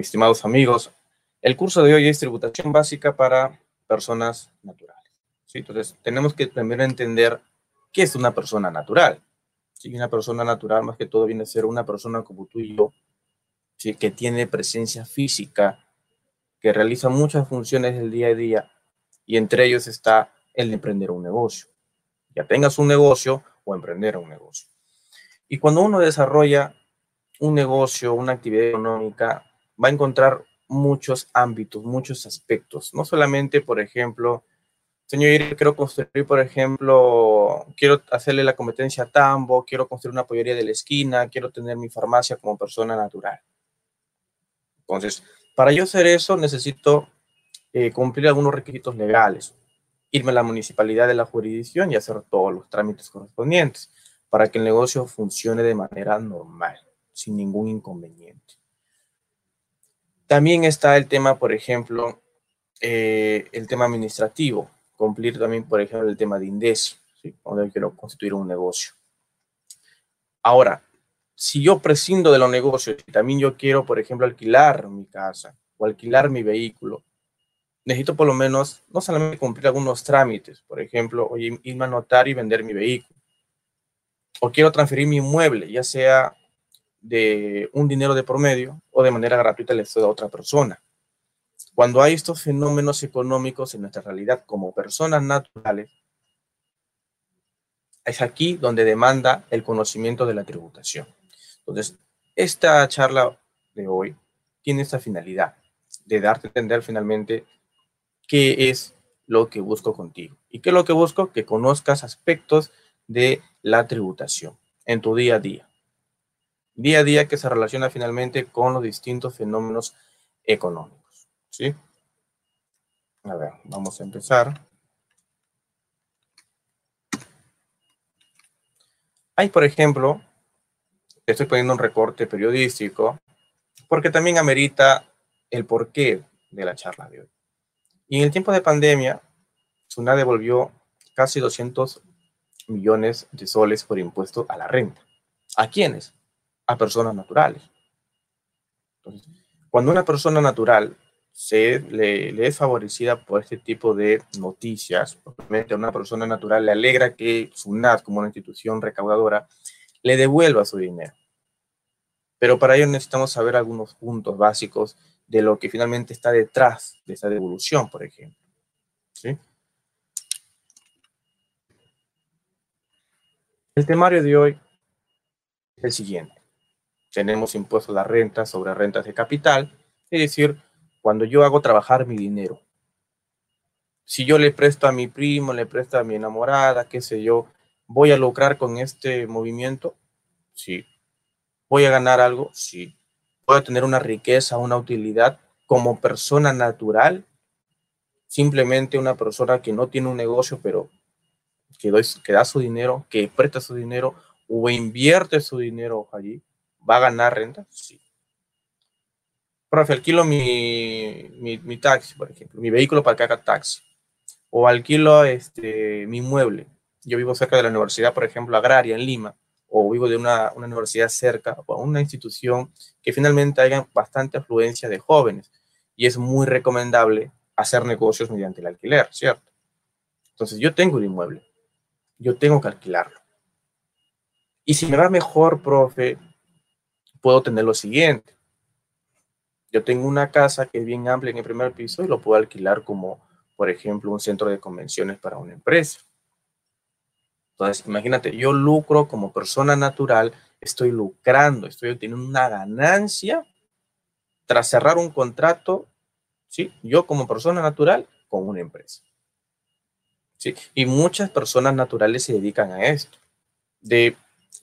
estimados amigos, el curso de hoy es tributación básica para personas naturales. ¿sí? Entonces, tenemos que primero entender qué es una persona natural. ¿sí? Una persona natural, más que todo, viene a ser una persona como tú y yo, ¿sí? que tiene presencia física, que realiza muchas funciones del día a día, y entre ellos está el emprender un negocio. Ya tengas un negocio o emprender un negocio. Y cuando uno desarrolla un negocio, una actividad económica, va a encontrar muchos ámbitos, muchos aspectos. No solamente, por ejemplo, señor, quiero construir, por ejemplo, quiero hacerle la competencia a Tambo, quiero construir una pollería de la esquina, quiero tener mi farmacia como persona natural. Entonces, para yo hacer eso, necesito eh, cumplir algunos requisitos legales, irme a la municipalidad de la jurisdicción y hacer todos los trámites correspondientes para que el negocio funcione de manera normal, sin ningún inconveniente. También está el tema, por ejemplo, eh, el tema administrativo, cumplir también, por ejemplo, el tema de INDES, ¿sí? cuando quiero constituir un negocio. Ahora, si yo prescindo de los negocios y también yo quiero, por ejemplo, alquilar mi casa o alquilar mi vehículo, necesito por lo menos no solamente cumplir algunos trámites, por ejemplo, oye, irme a notar y vender mi vehículo. O quiero transferir mi inmueble, ya sea de un dinero de promedio o de manera gratuita le estoy a otra persona. Cuando hay estos fenómenos económicos en nuestra realidad como personas naturales, es aquí donde demanda el conocimiento de la tributación. Entonces, esta charla de hoy tiene esta finalidad de darte a entender finalmente qué es lo que busco contigo. ¿Y qué es lo que busco? Que conozcas aspectos de la tributación en tu día a día día a día que se relaciona finalmente con los distintos fenómenos económicos. ¿Sí? A ver, vamos a empezar. Hay, por ejemplo, estoy poniendo un recorte periodístico, porque también amerita el porqué de la charla de hoy. Y en el tiempo de pandemia, SUNA devolvió casi 200 millones de soles por impuesto a la renta. ¿A quiénes? A personas naturales. Entonces, cuando una persona natural se le, es favorecida por este tipo de noticias, obviamente a una persona natural le alegra que SUNAT, como una institución recaudadora, le devuelva su dinero. Pero para ello necesitamos saber algunos puntos básicos de lo que finalmente está detrás de esa devolución, por ejemplo. ¿Sí? El temario de hoy es el siguiente tenemos impuestos a la renta sobre rentas de capital, es decir, cuando yo hago trabajar mi dinero. Si yo le presto a mi primo, le presto a mi enamorada, qué sé yo, ¿voy a lucrar con este movimiento? Sí. ¿Voy a ganar algo? Sí. ¿Voy a tener una riqueza, una utilidad como persona natural? Simplemente una persona que no tiene un negocio, pero que, que da su dinero, que presta su dinero o invierte su dinero allí. ¿Va a ganar renta? Sí. Profe, alquilo mi, mi, taxi, por ejemplo, mi vehículo para que haga taxi. O alquilo este, mi mueble. Yo vivo cerca de la universidad, por ejemplo, agraria en Lima, o vivo de una, una universidad cerca, o una institución que finalmente haya bastante afluencia de jóvenes. Y es muy recomendable hacer negocios mediante el alquiler, ¿cierto? Entonces, yo tengo un inmueble, yo tengo que alquilarlo. Y si me va mejor, profe, puedo tener lo siguiente. Yo tengo una casa que es bien amplia en el primer piso y lo puedo alquilar como, por ejemplo, un centro de convenciones para una empresa. Entonces, imagínate, yo lucro como persona natural, estoy lucrando, estoy obteniendo una ganancia tras cerrar un contrato, ¿sí? Yo como persona natural con una empresa. ¿Sí? Y muchas personas naturales se dedican a esto, de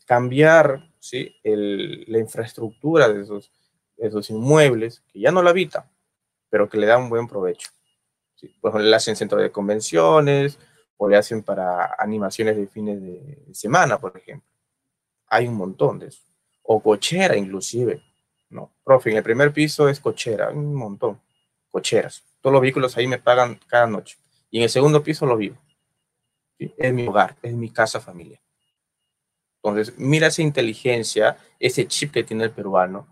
cambiar ¿sí? la infraestructura de esos, esos inmuebles, que ya no la habitan, pero que le dan un buen provecho. ¿sí? Pues le hacen centro de convenciones o le hacen para animaciones de fines de semana, por ejemplo. Hay un montón de eso. O cochera inclusive. No, profe, en el primer piso es cochera, un montón. Cocheras. Todos los vehículos ahí me pagan cada noche. Y en el segundo piso lo vivo. Es mi hogar, es mi casa familiar. Entonces, mira esa inteligencia, ese chip que tiene el peruano,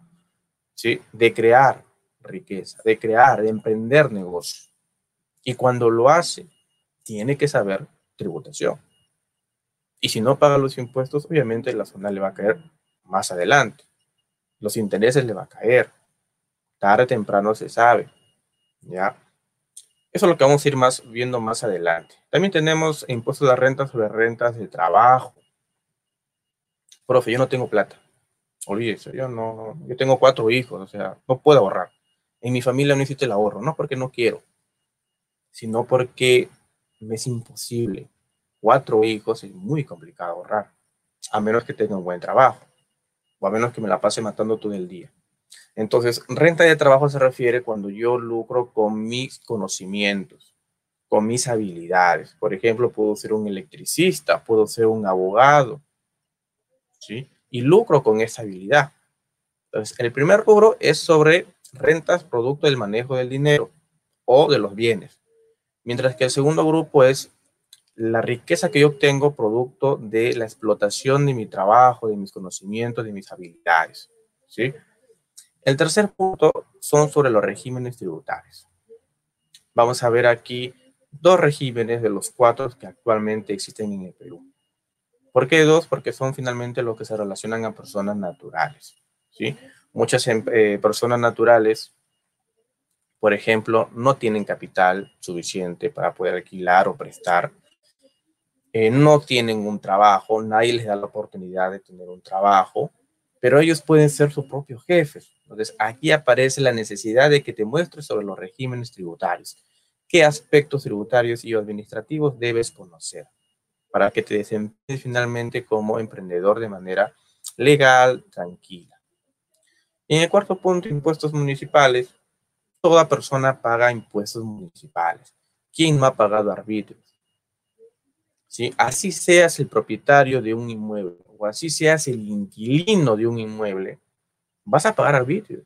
¿sí? De crear riqueza, de crear, de emprender negocios. Y cuando lo hace, tiene que saber tributación. Y si no paga los impuestos, obviamente la zona le va a caer más adelante. Los intereses le va a caer. Tarde o temprano se sabe. ¿Ya? Eso es lo que vamos a ir más viendo más adelante. También tenemos impuestos de renta sobre rentas de trabajo. Profe, yo no tengo plata. Olvídese, yo no, yo tengo cuatro hijos, o sea, no puedo ahorrar. En mi familia no existe el ahorro, no porque no quiero, sino porque me es imposible cuatro hijos es muy complicado ahorrar, a menos que tenga un buen trabajo, o a menos que me la pase matando todo el día. Entonces, renta de trabajo se refiere cuando yo lucro con mis conocimientos, con mis habilidades. Por ejemplo, puedo ser un electricista, puedo ser un abogado, ¿sí? Y lucro con esa habilidad. Entonces, el primer rubro es sobre rentas producto del manejo del dinero o de los bienes. Mientras que el segundo grupo es la riqueza que yo obtengo producto de la explotación de mi trabajo, de mis conocimientos, de mis habilidades. ¿sí? El tercer punto son sobre los regímenes tributarios. Vamos a ver aquí dos regímenes de los cuatro que actualmente existen en el Perú. ¿Por qué dos? Porque son finalmente los que se relacionan a personas naturales. ¿sí? Muchas em, eh, personas naturales, por ejemplo, no tienen capital suficiente para poder alquilar o prestar eh, no tienen un trabajo, nadie les da la oportunidad de tener un trabajo, pero ellos pueden ser sus propios jefes. Entonces, aquí aparece la necesidad de que te muestres sobre los regímenes tributarios. ¿Qué aspectos tributarios y administrativos debes conocer para que te desempeñes finalmente como emprendedor de manera legal, tranquila? en el cuarto punto, impuestos municipales. Toda persona paga impuestos municipales. ¿Quién no ha pagado arbitrios? ¿sí? Así seas el propietario de un inmueble o así seas el inquilino de un inmueble, vas a pagar arbitrio.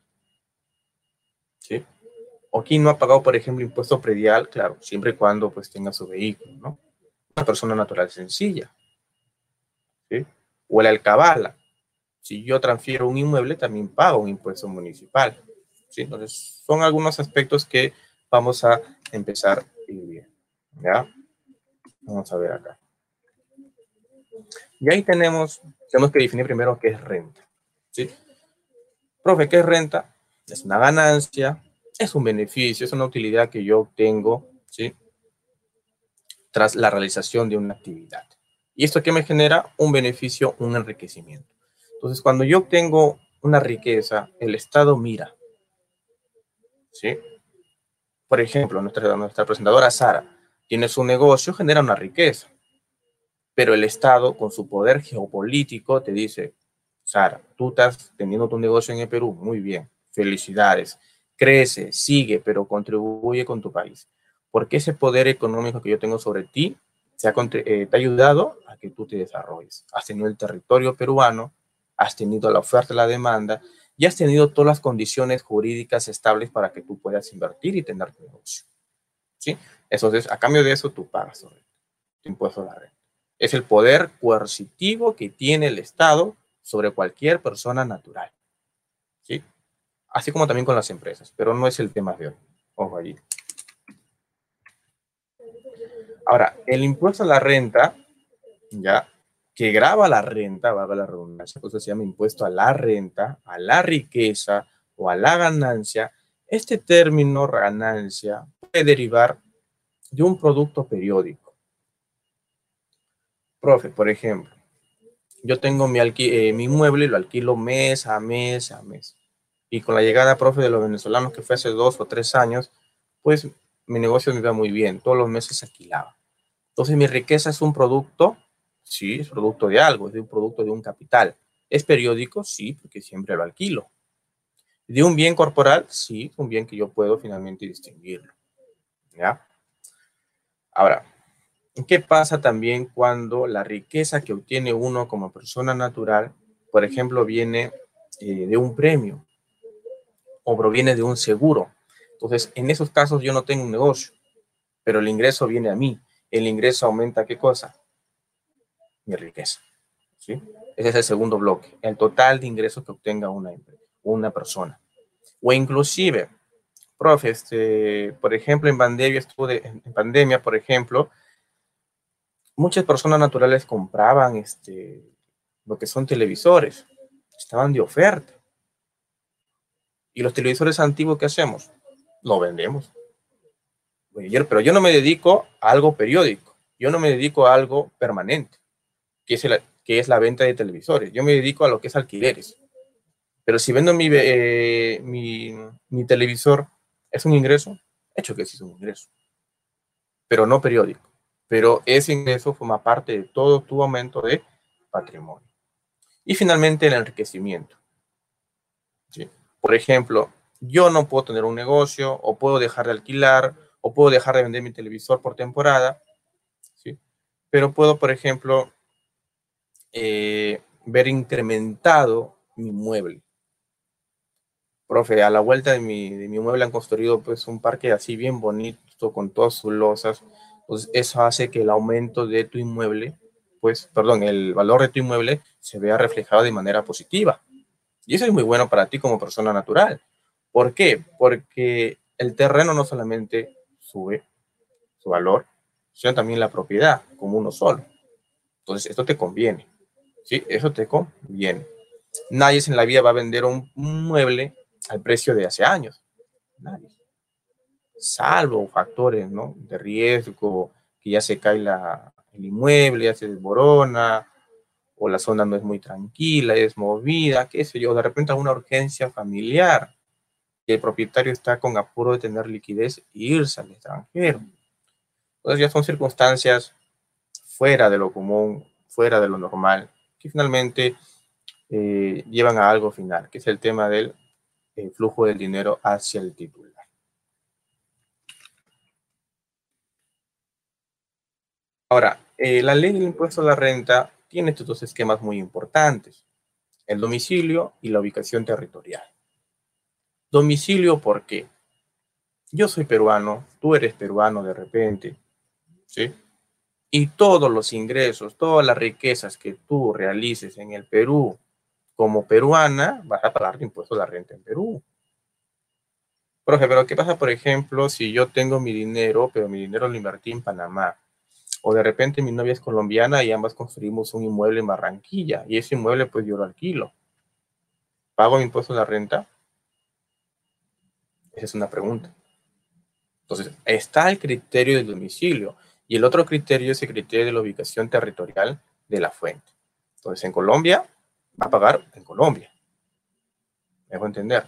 ¿Sí? O quien no ha pagado, por ejemplo, impuesto predial, claro, siempre y cuando pues tenga su vehículo, ¿no? Una persona natural sencilla. ¿Sí? O el alcabala. Si yo transfiero un inmueble, también pago un impuesto municipal. ¿Sí? Entonces, son algunos aspectos que vamos a empezar a ir ¿Ya? Vamos a ver acá. Y ahí tenemos, tenemos que definir primero qué es renta. ¿sí? Profe, ¿qué es renta? Es una ganancia, es un beneficio, es una utilidad que yo obtengo ¿sí? Tras la realización de una actividad. ¿Y esto qué me genera? Un beneficio, un enriquecimiento. Entonces, cuando yo obtengo una riqueza, el Estado mira. ¿sí? Por ejemplo, nuestra, nuestra presentadora Sara tiene su negocio, genera una riqueza. Pero el Estado, con su poder geopolítico, te dice, Sara, tú estás teniendo tu negocio en el Perú, muy bien, felicidades, crece, sigue, pero contribuye con tu país. Porque ese poder económico que yo tengo sobre ti se ha, eh, te ha ayudado a que tú te desarrolles. Has tenido el territorio peruano, has tenido la oferta y la demanda, y has tenido todas las condiciones jurídicas estables para que tú puedas invertir y tener tu negocio. ¿Sí? Entonces, a cambio de eso, tú pagas tu, impuesto a la renta. Es el poder coercitivo que tiene el Estado sobre cualquier persona natural. ¿Sí? Así como también con las empresas, pero no es el tema de hoy. Ojo allí. Ahora, el impuesto a la renta, ya, que graba la renta, va a la redundancia, pues se llama impuesto a la renta, a la riqueza o a la ganancia. Este término ganancia puede derivar de un producto periódico. Profe, por ejemplo, yo tengo mi, eh, mi inmueble y lo alquilo mes a mes a mes. Y con la llegada, profe, de los venezolanos que fue hace dos o tres años, pues mi negocio me iba muy bien. Todos los meses alquilaba. Entonces mi riqueza es un producto, sí, es producto de algo, es de un producto de un capital. ¿Es periódico? Sí, porque siempre lo alquilo. ¿De un bien corporal? Sí, un bien que yo puedo finalmente distinguirlo. ¿Ya? Ahora, ¿qué pasa también cuando la riqueza que obtiene uno como persona natural, por ejemplo, viene eh, de un premio o proviene de un seguro? Entonces, en esos casos yo no tengo un negocio, pero el ingreso viene a mí. El ingreso aumenta qué cosa? Mi riqueza. ¿sí? Ese es el segundo bloque, el total de ingresos que obtenga una, una persona. O inclusive, profe, este, por ejemplo, en pandemia, estuve en pandemia, por ejemplo, muchas personas naturales compraban este, lo que son televisores, estaban de oferta. ¿Y los televisores antiguos qué hacemos? Lo vendemos. Pero yo no me dedico a algo periódico, yo no me dedico a algo permanente, que es, que es la venta de televisores. Yo me dedico a lo que es alquileres. Pero si vendo mi, eh, mi televisor, ¿es un ingreso? Hecho que sí es un ingreso, pero no periódico. Pero ese ingreso forma parte de todo tu aumento de patrimonio. Y finalmente el enriquecimiento. Por ejemplo, yo no puedo tener un negocio o puedo dejar de alquilar o puedo dejar de vender mi televisor por temporada, ¿sí? pero puedo, por ejemplo, eh, ver incrementado mi mueble. Profe, a la vuelta de mi, de mi mueble han construido pues un parque así bien bonito con todas sus losas. Entonces eso hace que el aumento de tu inmueble, pues, perdón, el valor de tu inmueble se vea reflejado de manera positiva. Y eso es muy bueno para ti como persona natural. ¿Por qué? Porque el terreno no solamente sube su valor, sino también la propiedad como uno solo. Entonces, esto te conviene. ¿Sí? Eso te conviene. Nadie en la vida va a vender un, mueble al precio de hace años. Nadie. Salvo factores ¿no? de riesgo, que ya se cae la, el inmueble, ya se desborona, o la zona no es muy tranquila, es movida, qué sé yo, de repente una urgencia familiar el propietario está con apuro de tener liquidez e irse al extranjero. Entonces ya son circunstancias fuera de lo común, fuera de lo normal, que finalmente eh, llevan a algo final, que es el tema del eh, flujo del dinero hacia el titular. Ahora, eh, la ley del impuesto a la renta tiene estos dos esquemas muy importantes, el domicilio y la ubicación territorial. Domicilio, ¿por qué? Yo soy peruano, tú eres peruano de repente, ¿sí? Y todos los ingresos, todas las riquezas que tú realices en el Perú como peruana, vas a pagar impuesto a la renta en Perú. Profe, pero ¿qué pasa, por ejemplo, si yo tengo mi dinero, pero mi dinero lo invertí en Panamá? O de repente mi novia es colombiana y ambas construimos un inmueble en Barranquilla y ese inmueble pues yo lo alquilo. ¿Pago mi impuesto a la renta? Esa es una pregunta. Entonces, está el criterio del domicilio y el otro criterio es el criterio de la ubicación territorial de la fuente. Entonces, en Colombia, va a pagar en Colombia. Dejo entender.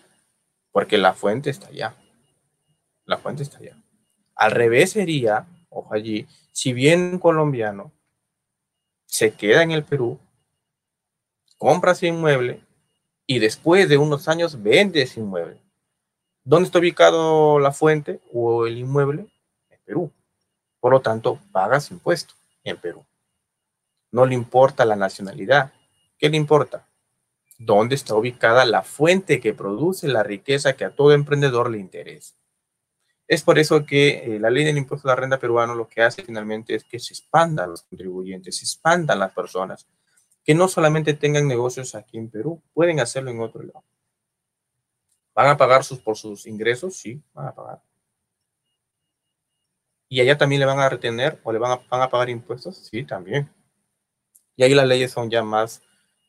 Porque la fuente está allá. La fuente está allá. Al revés sería, ojo allí, si bien un colombiano se queda en el Perú, compra ese inmueble y después de unos años vende ese inmueble. ¿Dónde está ubicado la fuente o el inmueble? En Perú. Por lo tanto, pagas impuesto en Perú. No le importa la nacionalidad. ¿Qué le importa? ¿Dónde está ubicada la fuente que produce la riqueza que a todo emprendedor le interesa? Es por eso que eh, la ley del impuesto a la renta peruano lo que hace finalmente es que se expandan los contribuyentes, se expandan las personas, que no solamente tengan negocios aquí en Perú, pueden hacerlo en otro lado. ¿Van a pagar sus, por sus ingresos? Sí, van a pagar. ¿Y allá también le van a retener o le van a, pagar impuestos? Sí, también. Y ahí las leyes son ya más,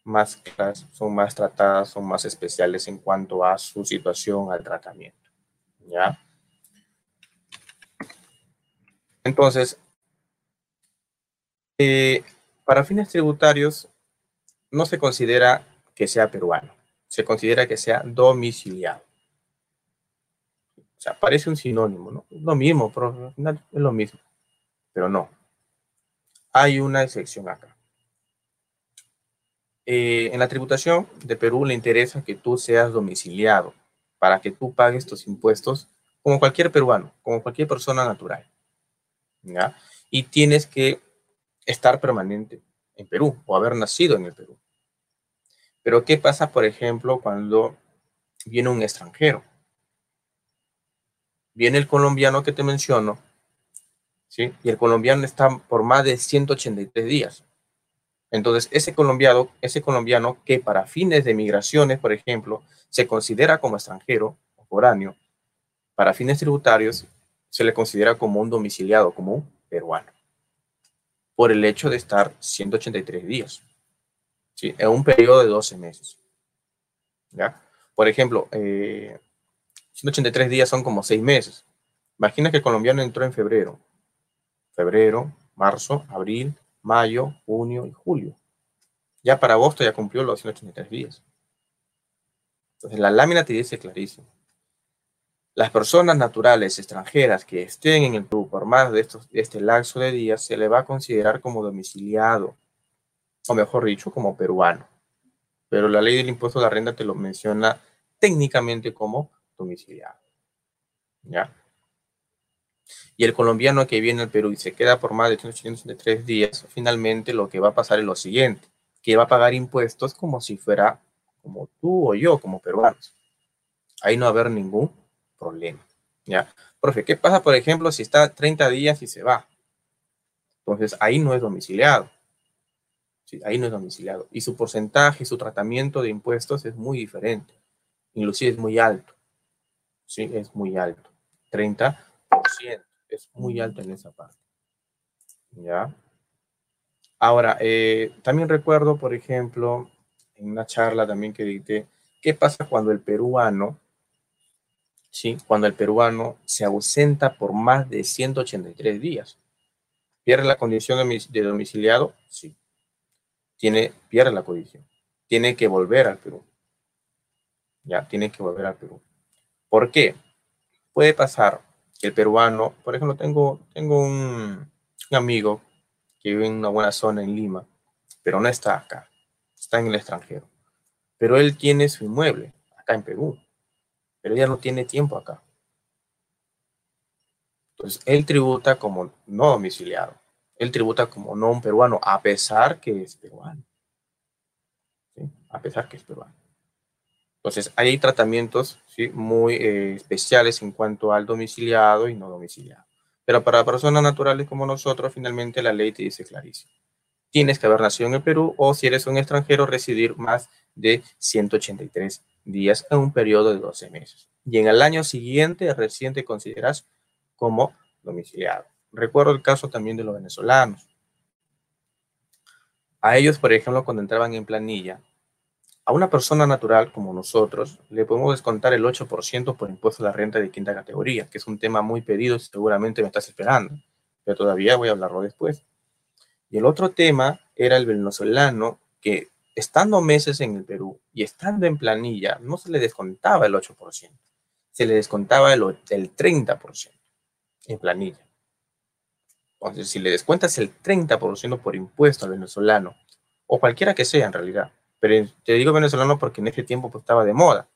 más claras, son más tratadas, son más especiales en cuanto a su situación, al tratamiento. ¿Ya? Entonces, eh, para fines tributarios, no se considera que sea peruano se considera que sea domiciliado. O sea, parece un sinónimo, ¿no? Lo mismo, pero al final es lo mismo. Pero no. Hay una excepción acá. Eh, en la tributación de Perú le interesa que tú seas domiciliado para que tú pagues tus impuestos como cualquier peruano, como cualquier persona natural. ¿ya? Y tienes que estar permanente en Perú o haber nacido en el Perú. Pero ¿qué pasa, por ejemplo, cuando viene un extranjero? Viene el colombiano que te menciono, ¿sí? Y el colombiano está por más de 183 días. Entonces, ese colombiano, ese colombiano que para fines de migraciones, por ejemplo, se considera como extranjero o foráneo, para fines tributarios se le considera como un domiciliado, como un peruano, por el hecho de estar 183 días, en un periodo de 12 meses. ¿ya? Por ejemplo, 183 eh, días son como 6 meses. Imagina que el colombiano entró en febrero. Febrero, marzo, abril, mayo, junio y julio. Ya para agosto ya cumplió los 183 días. Entonces la lámina te dice clarísimo. Las personas naturales extranjeras que estén en el Perú por más de, estos, de este lapso de días se le va a considerar como domiciliado, o mejor dicho, como peruano. Pero la ley del impuesto de la renta te lo menciona técnicamente como domiciliado. ¿Ya? Y el colombiano que viene al Perú y se queda por más de 383 días, finalmente lo que va a pasar es lo siguiente, que va a pagar impuestos como si fuera como tú o yo, como peruanos. Ahí no va a haber ningún problema. ¿Ya? Profe, ¿qué pasa, por ejemplo, si está 30 días y se va? Entonces, ahí no es domiciliado. Sí, ahí no es domiciliado. Y su porcentaje, su tratamiento de impuestos es muy diferente. Inclusive es muy alto. Sí, es muy alto. 30% es muy alto en esa parte. ¿Ya? Ahora, eh, también recuerdo, por ejemplo, en una charla también que dije, ¿qué pasa cuando el peruano, sí, cuando el peruano se ausenta por más de 183 días? ¿Pierde la condición de domiciliado? Sí. Tiene, pierde la condición. Tiene que volver al Perú. Ya, tiene que volver al Perú. ¿Por qué? Puede pasar que el peruano, por ejemplo, tengo, tengo un, un amigo que vive en una buena zona en Lima, pero no está acá, está en el extranjero. Pero él tiene su inmueble acá en Perú, pero ya no tiene tiempo acá. Entonces, él tributa como no domiciliado. Él tributa como no un peruano, a pesar que es peruano. A pesar que es peruano. Entonces, hay tratamientos ¿sí? muy eh, especiales en cuanto al domiciliado y no domiciliado. Pero para personas naturales como nosotros, finalmente la ley te dice clarísimo. Tienes que haber nacido en el Perú o si eres un extranjero, residir más de 183 días en un periodo de 12 meses. Y en el año siguiente recién te consideras como domiciliado. Recuerdo el caso también de los venezolanos. A ellos, por ejemplo, cuando entraban en planilla, a una persona natural como nosotros le podemos descontar el 8% por impuesto a la renta de quinta categoría, que es un tema muy pedido y seguramente me estás esperando, pero todavía voy a hablarlo después. Y el otro tema era el venezolano que estando meses en el Perú y estando en planilla, no se le descontaba el 8%, se le descontaba el, el 30% en planilla. Entonces, si le descuentas el 30% por impuesto al venezolano, o cualquiera que sea en realidad, pero te digo venezolano porque en ese tiempo pues, estaba de moda.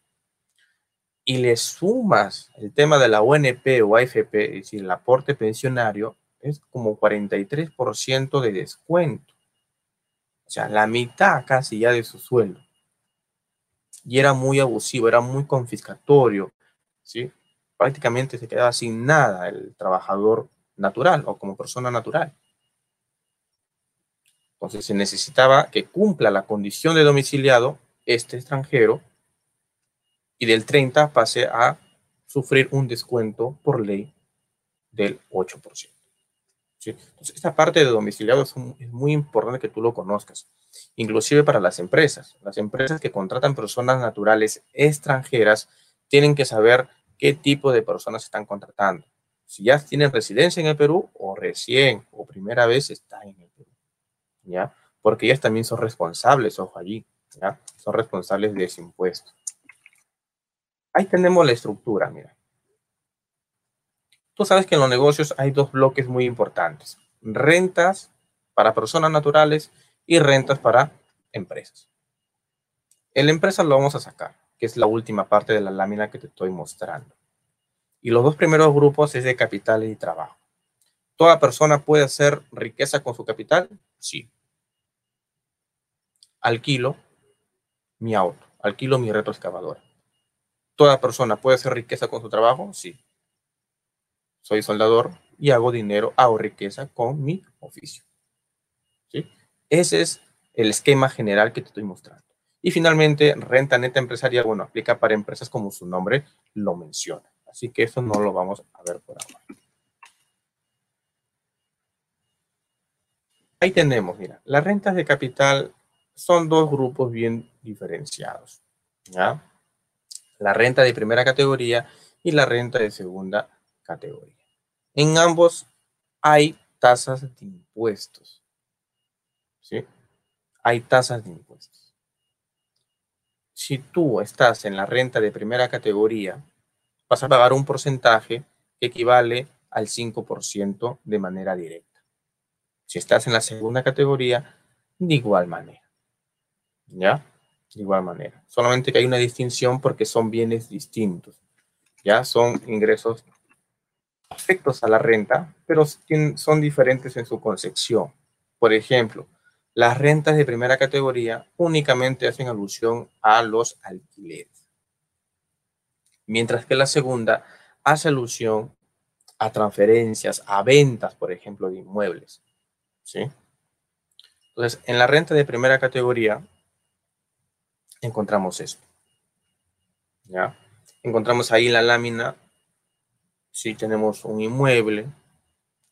Y le sumas el tema de la UNP o AFP, es decir, el aporte pensionario, es como 43% de descuento. O sea, la mitad casi ya de su sueldo. Y era muy abusivo, era muy confiscatorio, ¿sí? Prácticamente se quedaba sin nada el trabajador natural o como persona natural. Entonces se necesitaba que cumpla la condición de domiciliado este extranjero y del 30 pase a sufrir un descuento por ley del 8%. Entonces, esta parte de domiciliado es, muy importante que tú lo conozcas, inclusive para las empresas. Las empresas que contratan personas naturales extranjeras tienen que saber qué tipo de personas están contratando. Si ya tienen residencia en el Perú o recién o primera vez están en el Perú. ¿ya? Porque ellas también son responsables, ojo allí, ¿ya? Son responsables de ese impuesto. Ahí tenemos la estructura, mira. Tú sabes que en los negocios hay dos bloques muy importantes. Rentas para personas naturales y rentas para empresas. En la empresa lo vamos a sacar, que es la última parte de la lámina que te estoy mostrando. Y los dos primeros grupos es de capital y trabajo. ¿Toda persona puede hacer riqueza con su capital? Sí. Alquilo mi auto, alquilo mi retroexcavadora. ¿Toda persona puede hacer riqueza con su trabajo? Sí. Soy soldador y hago dinero, hago riqueza con mi oficio. ¿Sí? Ese es el esquema general que te estoy mostrando. Y finalmente, renta neta empresarial, bueno, aplica para empresas como su nombre lo menciona Así que eso no lo vamos a ver por ahora. Ahí tenemos, mira, las rentas de capital son dos grupos bien diferenciados. ¿ya? La renta de primera categoría y la renta de segunda categoría. En ambos hay tasas de impuestos. ¿Sí? Hay tasas de impuestos. Si tú estás en la renta de primera categoría, vas a pagar un porcentaje que equivale al 5% de manera directa. Si estás en la segunda categoría, de igual manera. ¿Ya? De igual manera. Solamente que hay una distinción porque son bienes distintos. ¿Ya? Son ingresos afectos a la renta, pero son diferentes en su concepción. Por ejemplo, las rentas de primera categoría únicamente hacen alusión a los alquileres, mientras que la segunda hace alusión a transferencias, a ventas, por ejemplo, de inmuebles. ¿sí? Entonces, en la renta de primera categoría encontramos esto. ¿Ya? Encontramos ahí la lámina si tenemos un inmueble,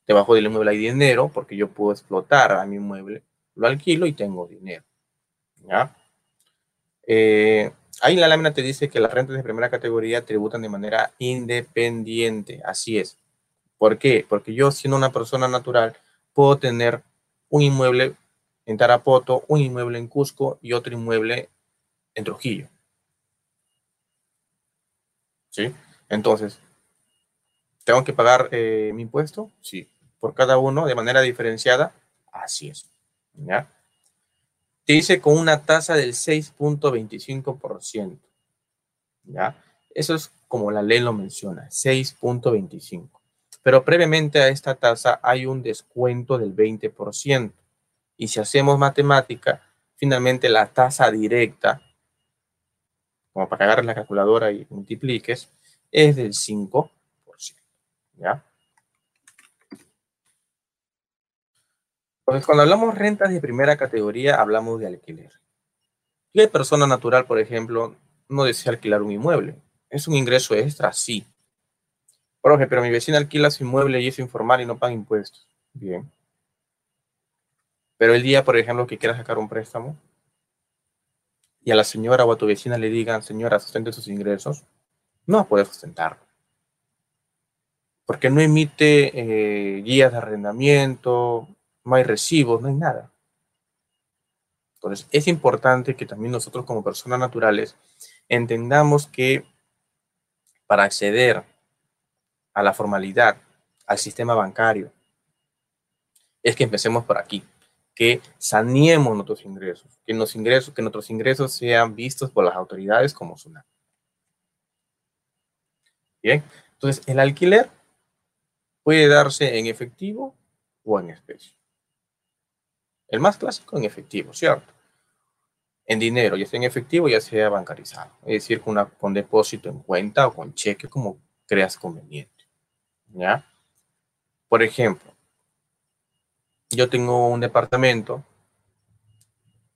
debajo del inmueble hay dinero, porque yo puedo explotar a mi inmueble, lo alquilo y tengo dinero. ¿Ya? Eh, ahí la lámina te dice que las rentas de primera categoría tributan de manera independiente. Así es. ¿Por qué? Porque yo, siendo una persona natural, puedo tener un inmueble en Tarapoto, un inmueble en Cusco y otro inmueble en Trujillo. ¿Sí? Entonces, ¿Tengo que pagar eh, mi impuesto? Sí. ¿Por cada uno de manera diferenciada? Así es. ¿Ya? Te dice con una tasa del 6.25%. ¿Ya? Eso es como la ley lo menciona, 6.25. Pero previamente a esta tasa hay un descuento del 20%. Y si hacemos matemática, finalmente la tasa directa, como para que agarres la calculadora y multipliques, es del 5%. ¿Ya? Pues cuando hablamos rentas de primera categoría, hablamos de alquiler. ¿Qué persona natural, por ejemplo, no desea alquilar un inmueble? ¿Es un ingreso extra? Sí. Jorge, pero mi vecina alquila su inmueble y es informal y no paga impuestos. Bien. Pero el día, por ejemplo, que quiera sacar un préstamo y a la señora o a tu vecina le digan, señora, sustente sus ingresos, no va a poder sustentarlo porque no emite eh, guías de arrendamiento, no hay recibos, no hay nada. Entonces, es importante que también nosotros como personas naturales entendamos que para acceder a la formalidad, al sistema bancario, es que empecemos por aquí, que saneemos nuestros ingresos, que, los ingresos, que nuestros ingresos sean vistos por las autoridades como SUNAT. Bien, entonces el alquiler Puede darse en efectivo o en especie. El más clásico en efectivo, ¿cierto? En dinero, ya sea en efectivo, ya sea bancarizado. Es decir, con, una, con depósito en cuenta o con cheque, como creas conveniente. ¿Ya? Por ejemplo, yo tengo un departamento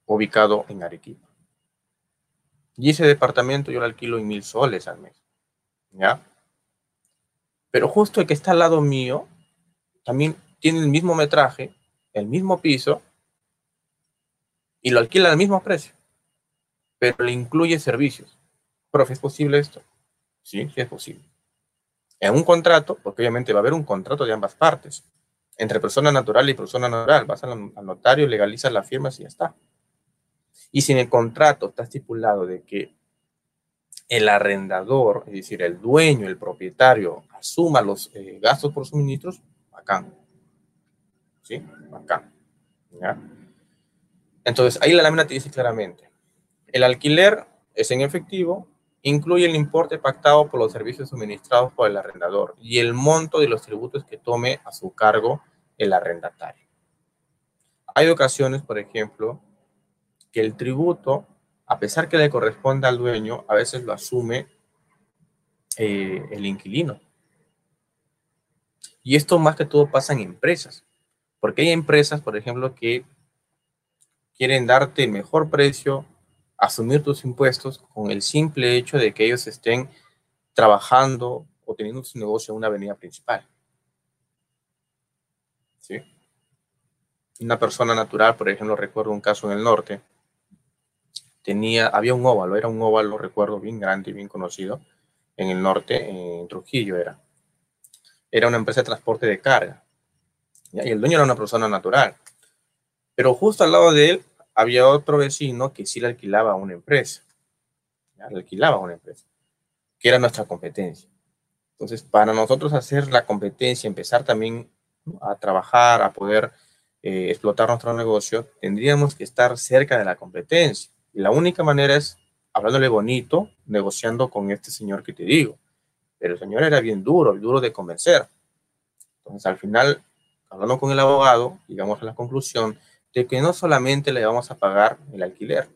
ubicado en Arequipa. Y ese departamento yo lo alquilo en mil soles al mes. ¿Ya? Pero justo el que está al lado mío también tiene el mismo metraje, el mismo piso, y lo alquila al mismo precio, pero le incluye servicios. Profe, ¿es posible esto? Sí, sí es posible. En un contrato, porque obviamente va a haber un contrato de ambas partes, entre persona natural y persona natural. Vas al, notario, legalizas las firmas y ya está. Y si en el contrato está estipulado de que el arrendador, es decir, el dueño, el propietario, asuma los eh, gastos por suministros, bacán. ¿Sí? Bacán. ¿Ya? Entonces, ahí la lámina te dice claramente, el alquiler es en efectivo, incluye el importe pactado por los servicios suministrados por el arrendador y el monto de los tributos que tome a su cargo el arrendatario. Hay ocasiones, por ejemplo, que el tributo a pesar que le corresponde al dueño, a veces lo asume eh, el inquilino. Y esto más que todo pasa en empresas, porque hay empresas, por ejemplo, que quieren darte mejor precio, asumir tus impuestos con el simple hecho de que ellos estén trabajando o teniendo su negocio en una avenida principal. ¿Sí? Una persona natural, por ejemplo, recuerdo un caso en el norte, tenía, había un óvalo, era un óvalo, recuerdo, bien grande y bien conocido, en el norte, en Trujillo era. Era una empresa de transporte de carga. Y el dueño era una persona natural. Pero justo al lado de él había otro vecino que sí le alquilaba a una empresa. Le alquilaba a una empresa, que era nuestra competencia. Entonces, para nosotros hacer la competencia, empezar también a trabajar, a poder eh, explotar nuestro negocio, tendríamos que estar cerca de la competencia. Y la única manera es hablándole bonito, negociando con este señor que te digo. Pero el señor era bien duro, duro de convencer. Entonces, al final, hablando con el abogado, llegamos a la conclusión de que no solamente le vamos a pagar el alquiler,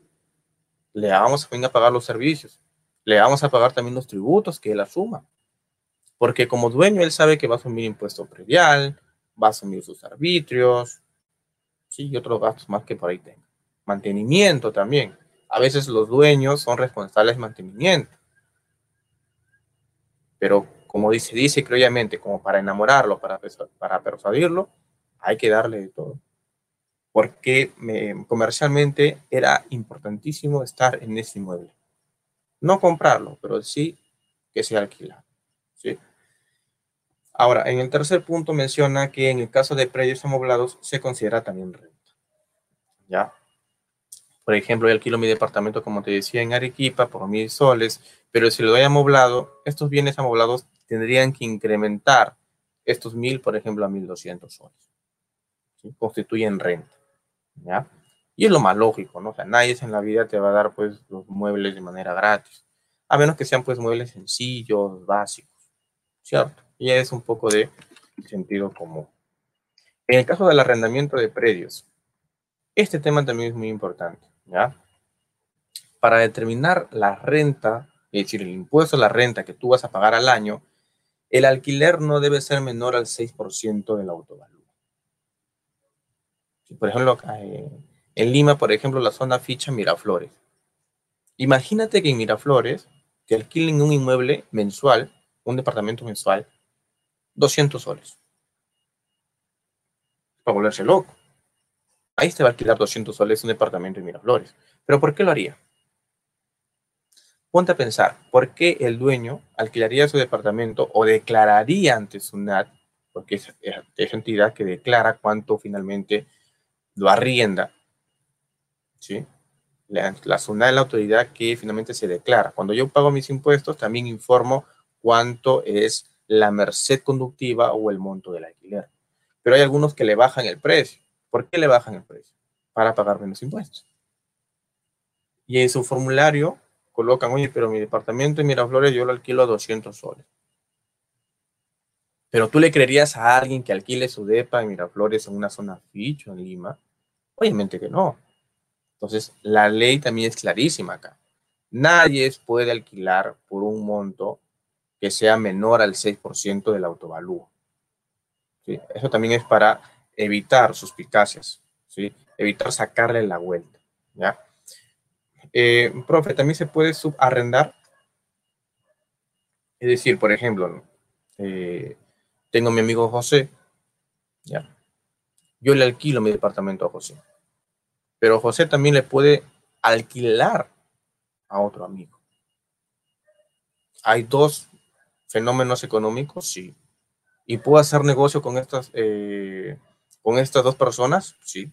le vamos también a pagar los servicios, le vamos a pagar también los tributos que él asuma. Porque como dueño, él sabe que va a asumir impuesto predial, va a asumir sus arbitrios, sí, y otros gastos más que por ahí tenga. Mantenimiento también. A veces los dueños son responsables de mantenimiento. Pero como dice, dice creyamente, como para enamorarlo, para, para persuadirlo, hay que darle de todo. Porque comercialmente era importantísimo estar en ese inmueble. No comprarlo, pero sí que sea alquilado. ¿sí? Ahora, en el tercer punto menciona que en el caso de predios amoblados se considera también renta. ¿Ya? Por ejemplo, yo alquilo mi departamento, como te decía, en Arequipa por mil soles, pero si lo doy amoblado, estos bienes amoblados tendrían que incrementar estos mil, por ejemplo, a mil doscientos soles. Constituyen renta. Y es lo más lógico, ¿no? O sea, nadie en la vida te va a dar, pues, los muebles de manera gratis. A menos que sean, pues, muebles sencillos, básicos. ¿Cierto? Y es un poco de sentido común. En el caso del arrendamiento de predios, este tema también es muy importante. ¿ya? Para determinar la renta, es decir, el impuesto a la renta que tú vas a pagar al año, el alquiler no debe ser menor al 6% del autovalúo. Por ejemplo, eh, en Lima, por ejemplo, la zona ficha Miraflores. Imagínate que en Miraflores te alquilen un inmueble mensual, un departamento mensual, 200 soles. Para volverse loco. Ahí te va a alquilar 200 soles un departamento en Miraflores. ¿Pero por qué lo haría? Ponte a pensar, ¿por qué el dueño alquilaría su departamento o declararía ante SUNAT, porque es esa entidad que declara cuánto finalmente lo arrienda? ¿Sí? La, la SUNAT es la autoridad que finalmente se declara. Cuando yo pago mis impuestos, también informo cuánto es la merced conductiva o el monto del alquiler. Pero hay algunos que le bajan el precio. ¿Por qué le bajan el precio? Para pagar menos impuestos. Y en su formulario colocan, oye, pero mi departamento en Miraflores yo lo alquilo a 200 soles. Pero tú le creerías a alguien que alquile su depa en Miraflores en una zona ficho en Lima? Obviamente que no. Entonces, la ley también es clarísima acá. Nadie puede alquilar por un monto que sea menor al 6% del autovalúo. ¿Sí? Eso también es para evitar suspicacias, ¿sí? evitar sacarle la vuelta. ¿ya? Eh, profe, también se puede subarrendar. Es decir, por ejemplo, eh, tengo mi amigo José, ¿ya? Yo le alquilo mi departamento a José, pero José también le puede alquilar a otro amigo. Hay dos fenómenos económicos, sí. Y puedo hacer negocio con estas eh, con estas dos personas, sí.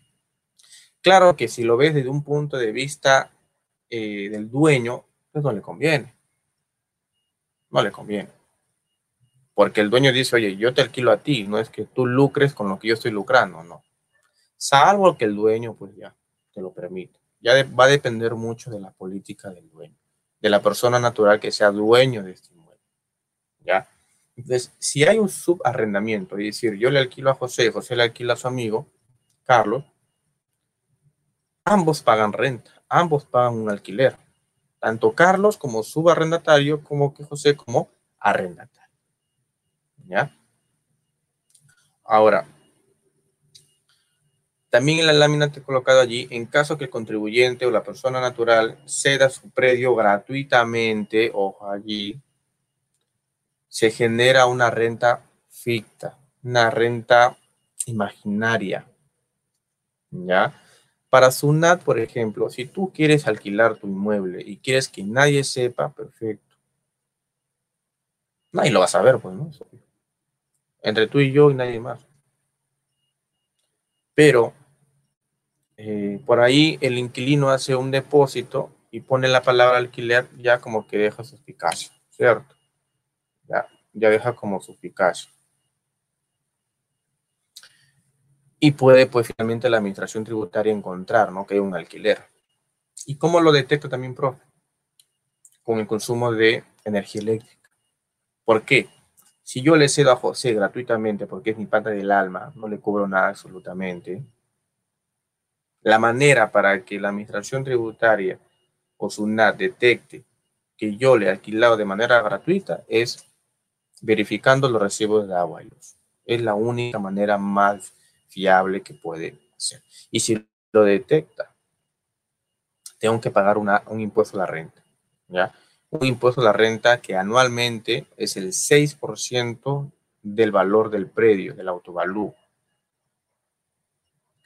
Claro que si lo ves desde un punto de vista eh, del dueño, pues no le conviene. No le conviene. Porque el dueño dice, oye, yo te alquilo a ti, no es que tú lucres con lo que yo estoy lucrando, no. Salvo que el dueño, pues ya, te lo permite. Ya va a depender mucho de la política del dueño, de la persona natural que sea dueño de este inmueble. ¿Ya? Entonces, si hay un subarrendamiento, es decir, yo le alquilo a José, José le alquila a su amigo, Carlos, ambos pagan renta, ambos pagan un alquiler, tanto Carlos como subarrendatario, como que José como arrendatario. ¿Ya? Ahora, también en la lámina te he colocado allí, en caso que el contribuyente o la persona natural ceda su predio gratuitamente, ojo allí, se genera una renta ficta, una renta imaginaria. ¿Ya? Para SUNAT, por ejemplo, si tú quieres alquilar tu inmueble y quieres que nadie sepa, perfecto. Nadie lo va a saber, pues, ¿no? Entre tú y yo y nadie más. Pero eh, por ahí el inquilino hace un depósito y pone la palabra alquiler ya como que deja suspicacia, ¿cierto? Ya, ya deja como suspicacia. Y puede, pues, finalmente la administración tributaria encontrar, ¿no? Que hay un alquiler. ¿Y cómo lo detecta también, profe? Con el consumo de energía eléctrica. ¿Por qué? Si yo le cedo a José gratuitamente porque es mi pata del alma, no le cobro nada absolutamente, la manera para que la administración tributaria o SUNAT detecte que yo le he alquilado de manera gratuita es verificando los recibos de agua y luz. Es la única manera más fiable que puede hacer. Y si lo detecta, tengo que pagar un impuesto a la renta. ¿ya? Un impuesto a la renta que anualmente es el 6% del valor del predio, del autovalú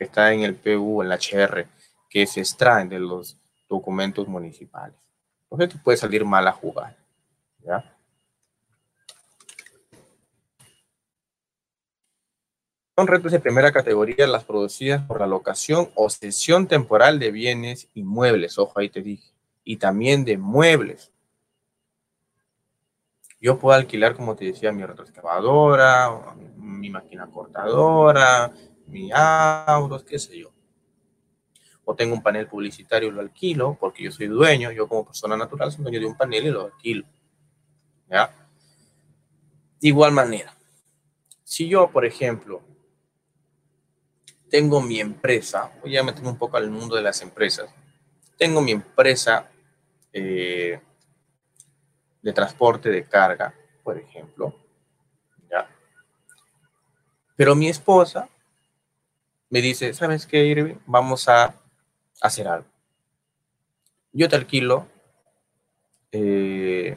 que está en el PU, en la HR, que se extraen de los documentos municipales. Entonces puede salir mal a jugar. ¿ya? Son retos de primera categoría las producidas por la locación o cesión temporal de bienes inmuebles, ojo ahí te dije, y también de muebles. Yo puedo alquilar, como te decía, mi retroexcavadora, mi máquina cortadora, mi autos, qué sé yo. O tengo un panel publicitario y lo alquilo porque yo soy dueño, yo como persona natural soy dueño de un panel y lo alquilo. ¿Ya? De igual manera, si yo, por ejemplo, tengo mi empresa, voy a meterme un poco al mundo de las empresas, tengo mi empresa eh, de transporte de carga, por ejemplo, ¿ya? Pero mi esposa me dice, ¿sabes qué, Irving? Vamos a hacer algo. Yo te alquilo eh,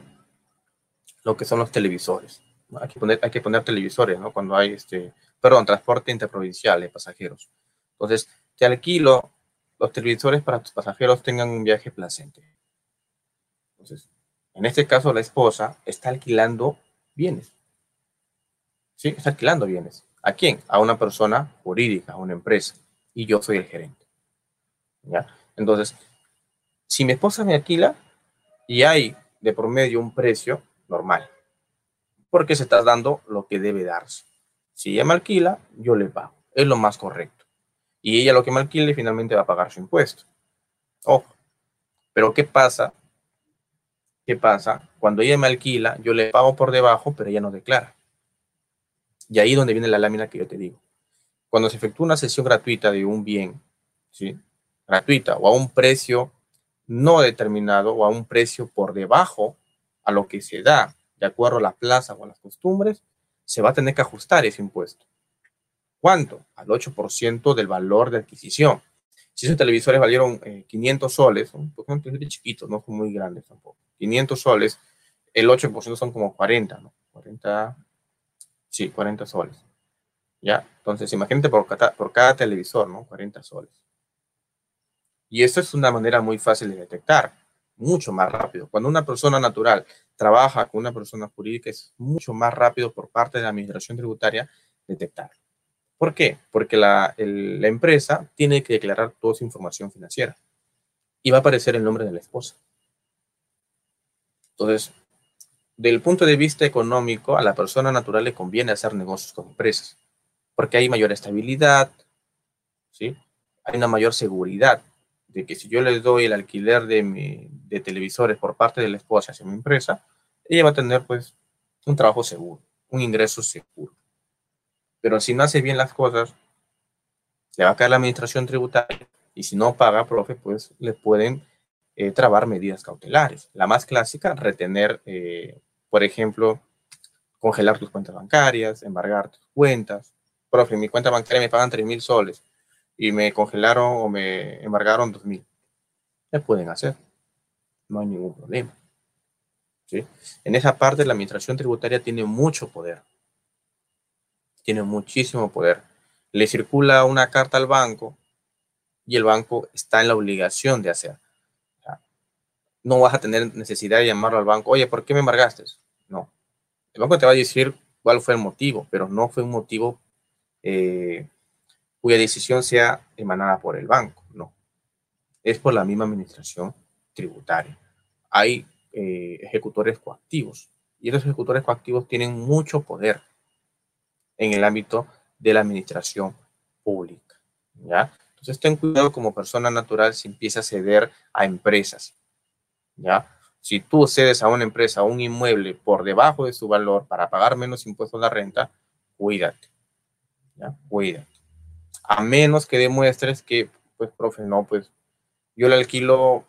lo que son los televisores. Hay, que poner, hay que poner televisores, ¿no? Cuando hay, este, perdón, transporte interprovincial de pasajeros. Entonces, te alquilo los televisores para que tus pasajeros tengan un viaje placente. Entonces, en este caso, la esposa está alquilando bienes. ¿Sí? Está alquilando bienes. ¿A quién? A una persona jurídica, a una empresa. Y yo soy el gerente. ¿Ya? Entonces, si mi esposa me alquila y hay de promedio un precio normal, porque se está dando lo que debe darse. Si ella me alquila, yo le pago. Es lo más correcto. Y ella lo que me alquile finalmente va a pagar su impuesto. Ojo. Pero ¿qué pasa? ¿Qué pasa? Cuando ella me alquila, yo le pago por debajo, pero ella no declara. Y ahí es donde viene la lámina que yo te digo. Cuando se efectúa una sesión gratuita de un bien, ¿sí? gratuita o a un precio no determinado o a un precio por debajo a lo que se da de acuerdo a la plaza o a las costumbres, se va a tener que ajustar ese impuesto. ¿Cuánto? Al 8% del valor de adquisición. Si esos televisores valieron 500 eh, soles, son chiquitos, no son muy grandes tampoco. 500 soles, el 8% son como 40, ¿no? 40, Sí, 40 soles. ¿Ya? Entonces, imagínate por cada, por cada televisor, ¿no? 40 soles. Y esto es una manera muy fácil de detectar, mucho más rápido. Cuando una persona natural trabaja con una persona jurídica, es mucho más rápido por parte de la administración tributaria detectar. ¿Por qué? Porque la, empresa tiene que declarar toda su información financiera y va a aparecer el nombre de la esposa. Entonces, del punto de vista económico, a la persona natural le conviene hacer negocios con empresas, porque hay mayor estabilidad, ¿sí? Hay una mayor seguridad de que si yo le doy el alquiler de, de televisores por parte de la esposa hacia mi empresa, ella va a tener pues un trabajo seguro, un ingreso seguro. Pero si no hace bien las cosas, le va a caer la administración tributaria y si no paga, profe, pues le pueden eh, trabar medidas cautelares. La más clásica, retener, eh, por ejemplo, congelar tus cuentas bancarias, embargar tus cuentas. Profe, mi cuenta bancaria me pagan 3 mil soles y me congelaron o me embargaron 2 mil. ¿Qué pueden hacer? No hay ningún problema. ¿sí? En esa parte la administración tributaria tiene mucho poder. Tiene muchísimo poder. Le circula una carta al banco y el banco está en la obligación de hacer. no vas a tener necesidad de llamarlo al banco, oye, ¿por qué me embargaste? No. El banco te va a decir cuál fue el motivo, pero no fue un motivo eh, cuya decisión sea emanada por el banco, no. Es por la misma administración tributaria. Hay eh, ejecutores coactivos y esos ejecutores coactivos tienen mucho poder en el ámbito de la administración pública. ¿ya? Entonces ten cuidado como persona natural si empieza a ceder a empresas. ¿ya? Si tú cedes a una empresa un inmueble por debajo de su valor para pagar menos impuestos a la renta, cuídate. ¿ya? Cuídate. A menos que demuestres que, pues, profe, no, pues yo le alquilo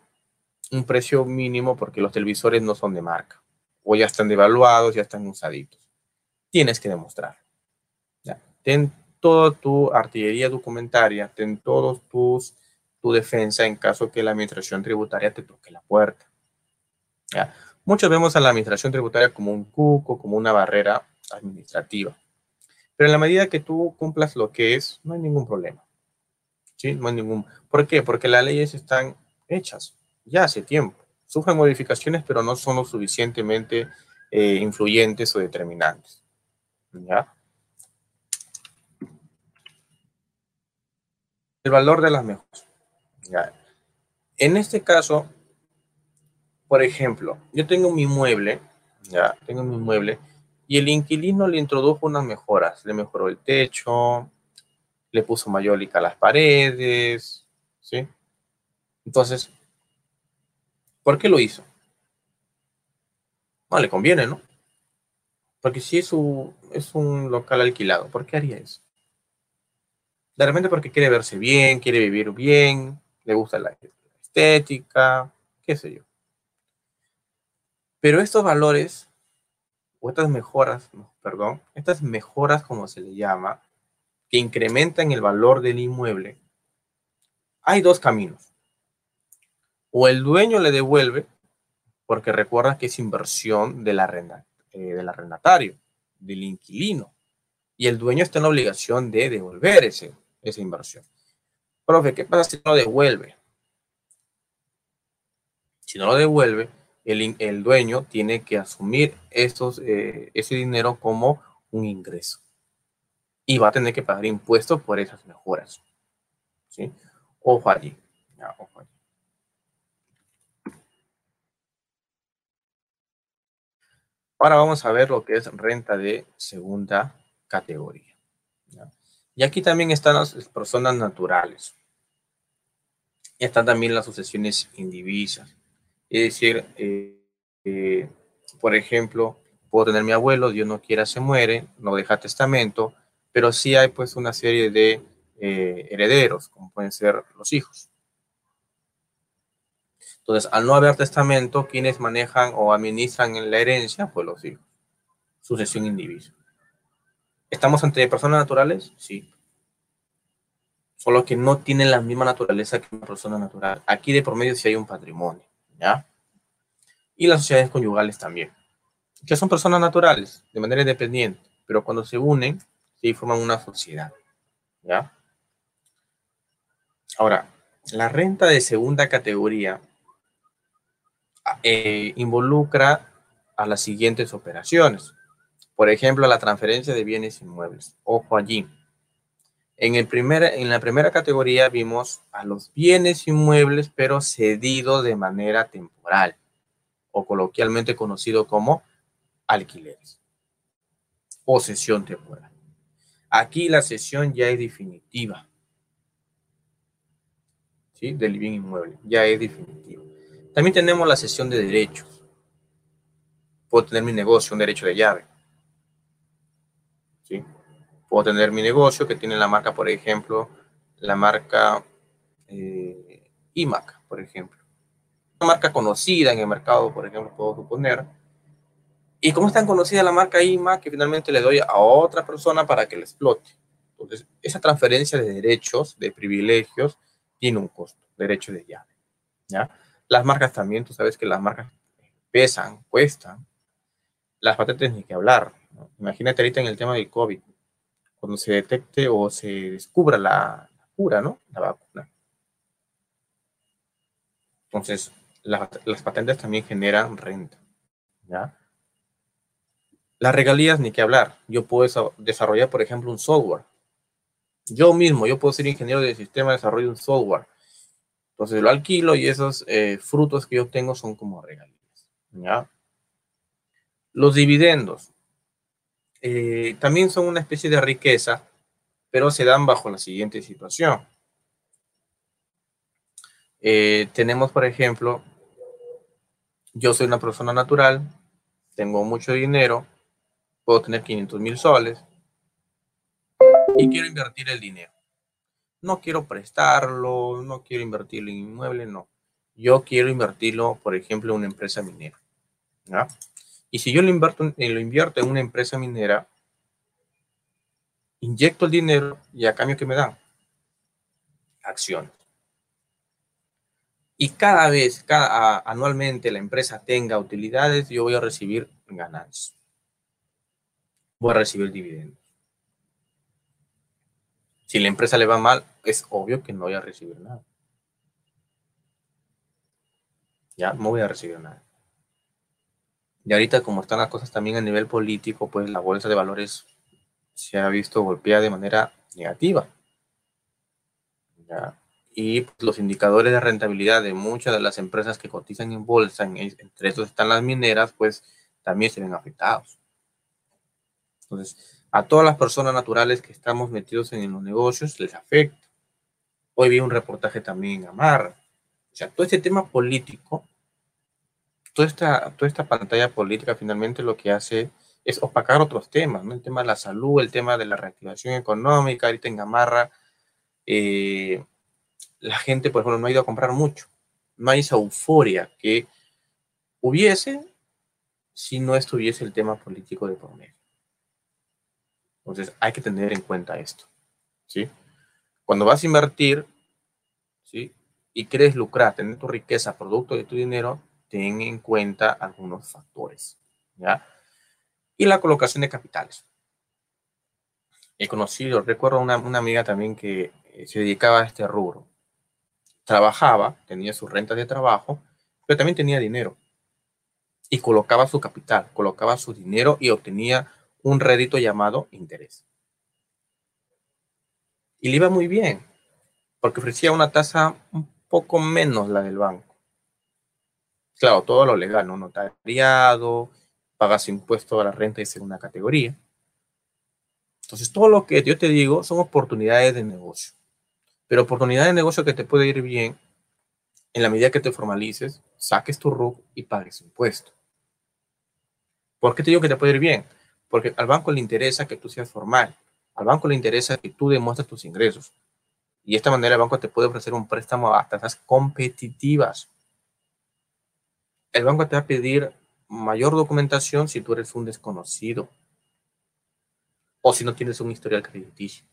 un precio mínimo porque los televisores no son de marca o ya están devaluados, ya están usaditos. Tienes que demostrar. Ten toda tu artillería documentaria, ten todos tus tu defensa en caso que la administración tributaria te toque la puerta. ¿Ya? Muchos vemos a la administración tributaria como un cuco, como una barrera administrativa. Pero en la medida que tú cumplas lo que es, no hay ningún problema. ¿Sí? No hay ningún... ¿Por qué? Porque las leyes están hechas ya hace tiempo. Sufren modificaciones, pero no son lo suficientemente eh, influyentes o determinantes. ¿Ya? El valor de las mejoras. En este caso, por ejemplo, yo tengo mi mueble, ya, tengo mi mueble, y el inquilino le introdujo unas mejoras. Le mejoró el techo, le puso mayólica a las paredes, ¿sí? Entonces, ¿Por qué lo hizo? No le conviene, ¿no? Porque si es es un local alquilado, ¿por qué haría eso? De repente porque quiere verse bien, quiere vivir bien, le gusta la estética, qué sé yo. Pero estos valores, o estas mejoras, perdón, estas mejoras como se le llama, que incrementan el valor del inmueble, hay dos caminos o el dueño le devuelve, porque recuerda que es inversión de la eh, del arrendatario, del inquilino, y el dueño está en la obligación de devolver ese, esa inversión. Profe, ¿qué pasa si no devuelve? Si no lo devuelve, el, el dueño tiene que asumir estos, eh, ese dinero como un ingreso. Y va a tener que pagar impuestos por esas mejoras. ¿sí? Ojo allí. ojo allí. Ahora vamos a ver lo que es renta de segunda categoría. Y aquí también están las personas naturales. Y están también las sucesiones indivisas. Es decir, eh, eh, por ejemplo, puedo tener mi abuelo, Dios no quiera se muere, no deja testamento, pero sí hay pues una serie de eh, herederos, como pueden ser los hijos. Entonces, al no haber testamento, quienes manejan o administran la herencia? Pues los hijos. Sucesión indivisa. ¿Estamos ante personas naturales? Sí. Solo que no tienen la misma naturaleza que una persona natural. Aquí de por medio sí hay un patrimonio, ¿ya? Y las sociedades conyugales también. Que son personas naturales, de manera independiente, pero cuando se unen, sí forman una sociedad, ¿ya? Ahora, la renta de segunda categoría eh, involucra a las siguientes operaciones. Por ejemplo, la transferencia de bienes inmuebles. Ojo allí. En, el en la primera categoría vimos a los bienes inmuebles, pero cedidos de manera temporal, o coloquialmente conocido como alquileres, o cesión temporal. Aquí la cesión ya es definitiva. ¿Sí? Del bien inmueble, ya es definitiva. También tenemos la sesión de derechos. Puedo tener mi negocio, un derecho de llave. ¿Sí? Puedo tener mi negocio que tiene la marca, por ejemplo, la marca eh, IMAC, por ejemplo. Una marca conocida en el mercado, por ejemplo, puedo suponer. Y como es tan conocida la marca IMAC, que finalmente le doy a otra persona para que la explote. Entonces, esa transferencia de derechos, de privilegios, tiene un costo, derecho de llave. ¿ya? Las marcas también, tú sabes que las marcas pesan, cuestan. Las patentes ni que hablar. Imagínate ahorita en el tema del COVID, cuando se detecte o se descubra la, cura, ¿no? La vacuna. Entonces, las patentes también generan renta. ¿ya? Las regalías, ni que hablar. Yo puedo desarrollar, por ejemplo, un software. Yo mismo, yo puedo ser ingeniero de sistema de desarrollo de un software. Entonces lo alquilo y esos eh, frutos que yo tengo son como regalías. ¿ya? Los dividendos eh, también son una especie de riqueza, pero se dan bajo la siguiente situación. Eh, tenemos, por ejemplo, yo soy una persona natural, tengo mucho dinero, puedo tener 500 mil soles y quiero invertir el dinero. No quiero prestarlo, no quiero invertirlo en inmueble, no. Yo quiero invertirlo, por ejemplo, en una empresa minera. Y si yo lo invierto, eh, lo invierto en una empresa minera, inyecto el dinero y a cambio que me dan acciones. Y cada vez, cada, anualmente la empresa tenga utilidades, yo voy a recibir ganancias. Voy a recibir dividendos. Si la empresa le va mal, es obvio que no voy a recibir nada. Ya no voy a recibir nada. Y ahorita, como están las cosas también a nivel político, pues la bolsa de valores se ha visto golpeada de manera negativa. ¿Ya? Y pues, los indicadores de rentabilidad de muchas de las empresas que cotizan en bolsa, entre estos están las mineras, pues también se ven afectados. Entonces, a todas las personas naturales que estamos metidos en los negocios les afecta. Hoy vi un reportaje también en Amarra. O sea, todo este tema político, toda esta, toda esta pantalla política finalmente lo que hace es opacar otros temas. El tema de la salud, el tema de la reactivación económica, ahorita en Gamarra, eh, la gente, por ejemplo, no ha ido a comprar mucho. No hay esa euforia que hubiese si no estuviese el tema político de por medio. Entonces, hay que tener en cuenta esto, ¿sí? Cuando vas a invertir, ¿sí? Y quieres lucrar, tener tu riqueza, producto de tu dinero, ten en cuenta algunos factores, ¿ya? y la colocación de capitales. He conocido, recuerdo una, una amiga también que eh, se dedicaba a este rubro. Trabajaba, tenía sus rentas de trabajo, pero también tenía dinero. Y colocaba su capital, colocaba su dinero y obtenía un rédito llamado interés. Y le iba muy bien, porque ofrecía una tasa un poco menos la del banco. Claro, todo lo legal, ¿no? Notariado, pagas impuesto a la renta de segunda categoría. Entonces, todo lo que yo te digo son oportunidades de negocio. Pero oportunidades de negocio que te puede ir bien en la medida que te formalices, saques tu RUC y pagues impuesto. ¿Por qué te digo que te puede ir bien? Porque al banco le interesa que tú seas formal. Al banco le interesa que tú demuestres tus ingresos. Y de esta manera el banco te puede ofrecer un préstamo a tasas competitivas. El banco te va a pedir mayor documentación si tú eres un desconocido o si no tienes un historial crediticio.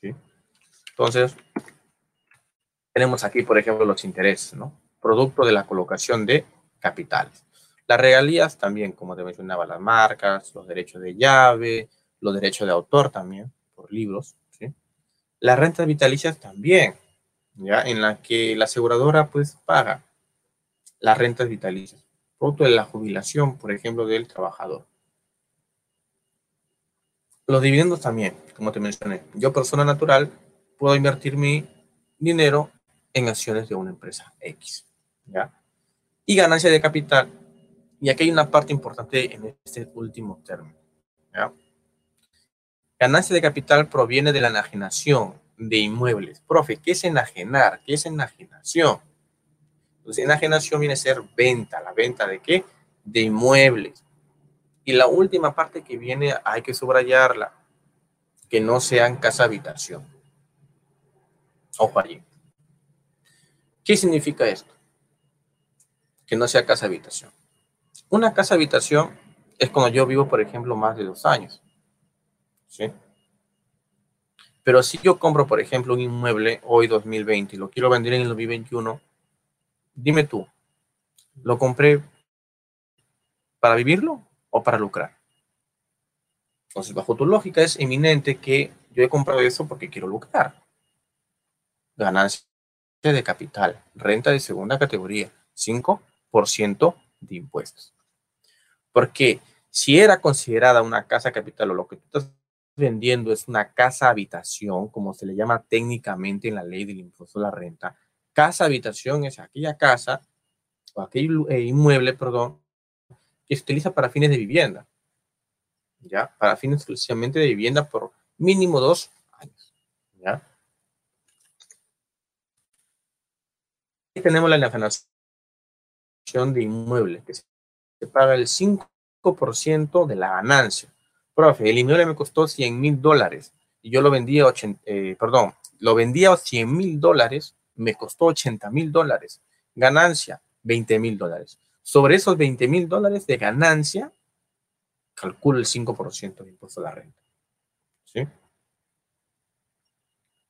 Entonces, tenemos aquí, por ejemplo, los intereses, ¿no? Producto de la colocación de capitales. Las regalías también, como te mencionaba, las marcas, los derechos de llave, los derechos de autor también, por libros. Las rentas vitalicias también, ¿ya? En la que la aseguradora, pues, paga las rentas vitalicias producto de la jubilación, por ejemplo, del trabajador. Los dividendos también, como te mencioné. Yo, persona natural, puedo invertir mi dinero en acciones de una empresa X. ¿ya? Y ganancia de capital. Y aquí hay una parte importante en este último término. Ganancia de capital proviene de la enajenación de inmuebles. Profe, ¿qué es enajenar? ¿Qué es enajenación? Entonces, enajenación viene a ser venta. ¿La venta de qué? De inmuebles. Y la última parte que viene, hay que subrayarla, que no sean casa-habitación. Ojo allí. ¿Qué significa esto? Que no sea casa-habitación. Una casa-habitación es cuando yo vivo, por ejemplo, más de dos años. ¿Sí? Pero si yo compro, por ejemplo, un inmueble hoy 2020 y lo quiero vender en el 2021, dime tú, lo compré ¿Para vivirlo o para lucrar? Entonces, bajo tu lógica, es eminente que yo he comprado eso porque quiero lucrar. Ganancia de capital, renta de segunda categoría, 5% de impuestos. Porque si era considerada una casa capital o lo que tú estás vendiendo es una casa habitación, como se le llama técnicamente en la ley del impuesto a la renta, casa habitación es aquella casa o aquel eh, inmueble, perdón, que se utiliza para fines de vivienda. ¿Ya? Para fines exclusivamente de vivienda por mínimo dos años. ¿Ya? Tenemos la enajenación de inmueble, que se paga el 5% de la ganancia. Profe, el inmueble me costó 100 mil dólares y yo lo vendía, 80, eh, perdón, lo vendía a 100 mil dólares, me costó 80 mil dólares. Ganancia, 20 mil dólares. Sobre esos 20 mil dólares de ganancia, calculo el 5% de impuesto a la renta. ¿Sí?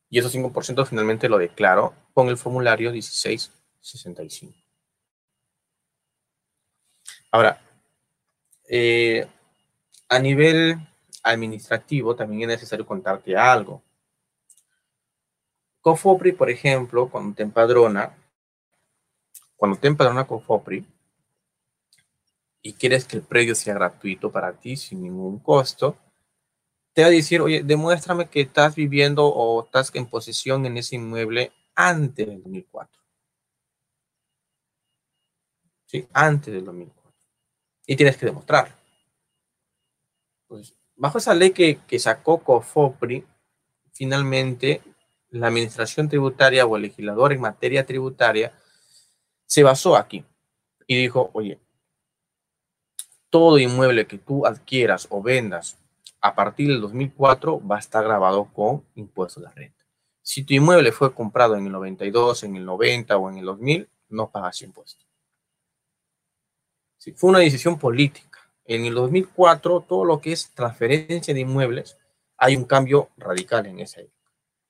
Y esos 5% finalmente lo declaro con el formulario 1665. Ahora, eh, a nivel administrativo también es necesario contarte algo. Cofopri, por ejemplo, cuando te empadrona, cuando te empadrona Cofopri y quieres que el predio sea gratuito para ti sin ningún costo, te va a decir, oye, demuéstrame que estás viviendo o estás en posesión en ese inmueble antes del 2004. Sí, antes del 2004. Y tienes que demostrarlo. Pues, bajo esa ley que, que sacó COFOPRI, finalmente la administración tributaria o el legislador en materia tributaria se basó aquí y dijo, oye, todo inmueble que tú adquieras o vendas a partir del 2004 va a estar grabado con impuestos de la renta. Si tu inmueble fue comprado en el 92, en el 90 o en el 2000, no pagas impuestos. Si fue una decisión política en el 2004, todo lo que es transferencia de inmuebles, hay un cambio radical en esa época.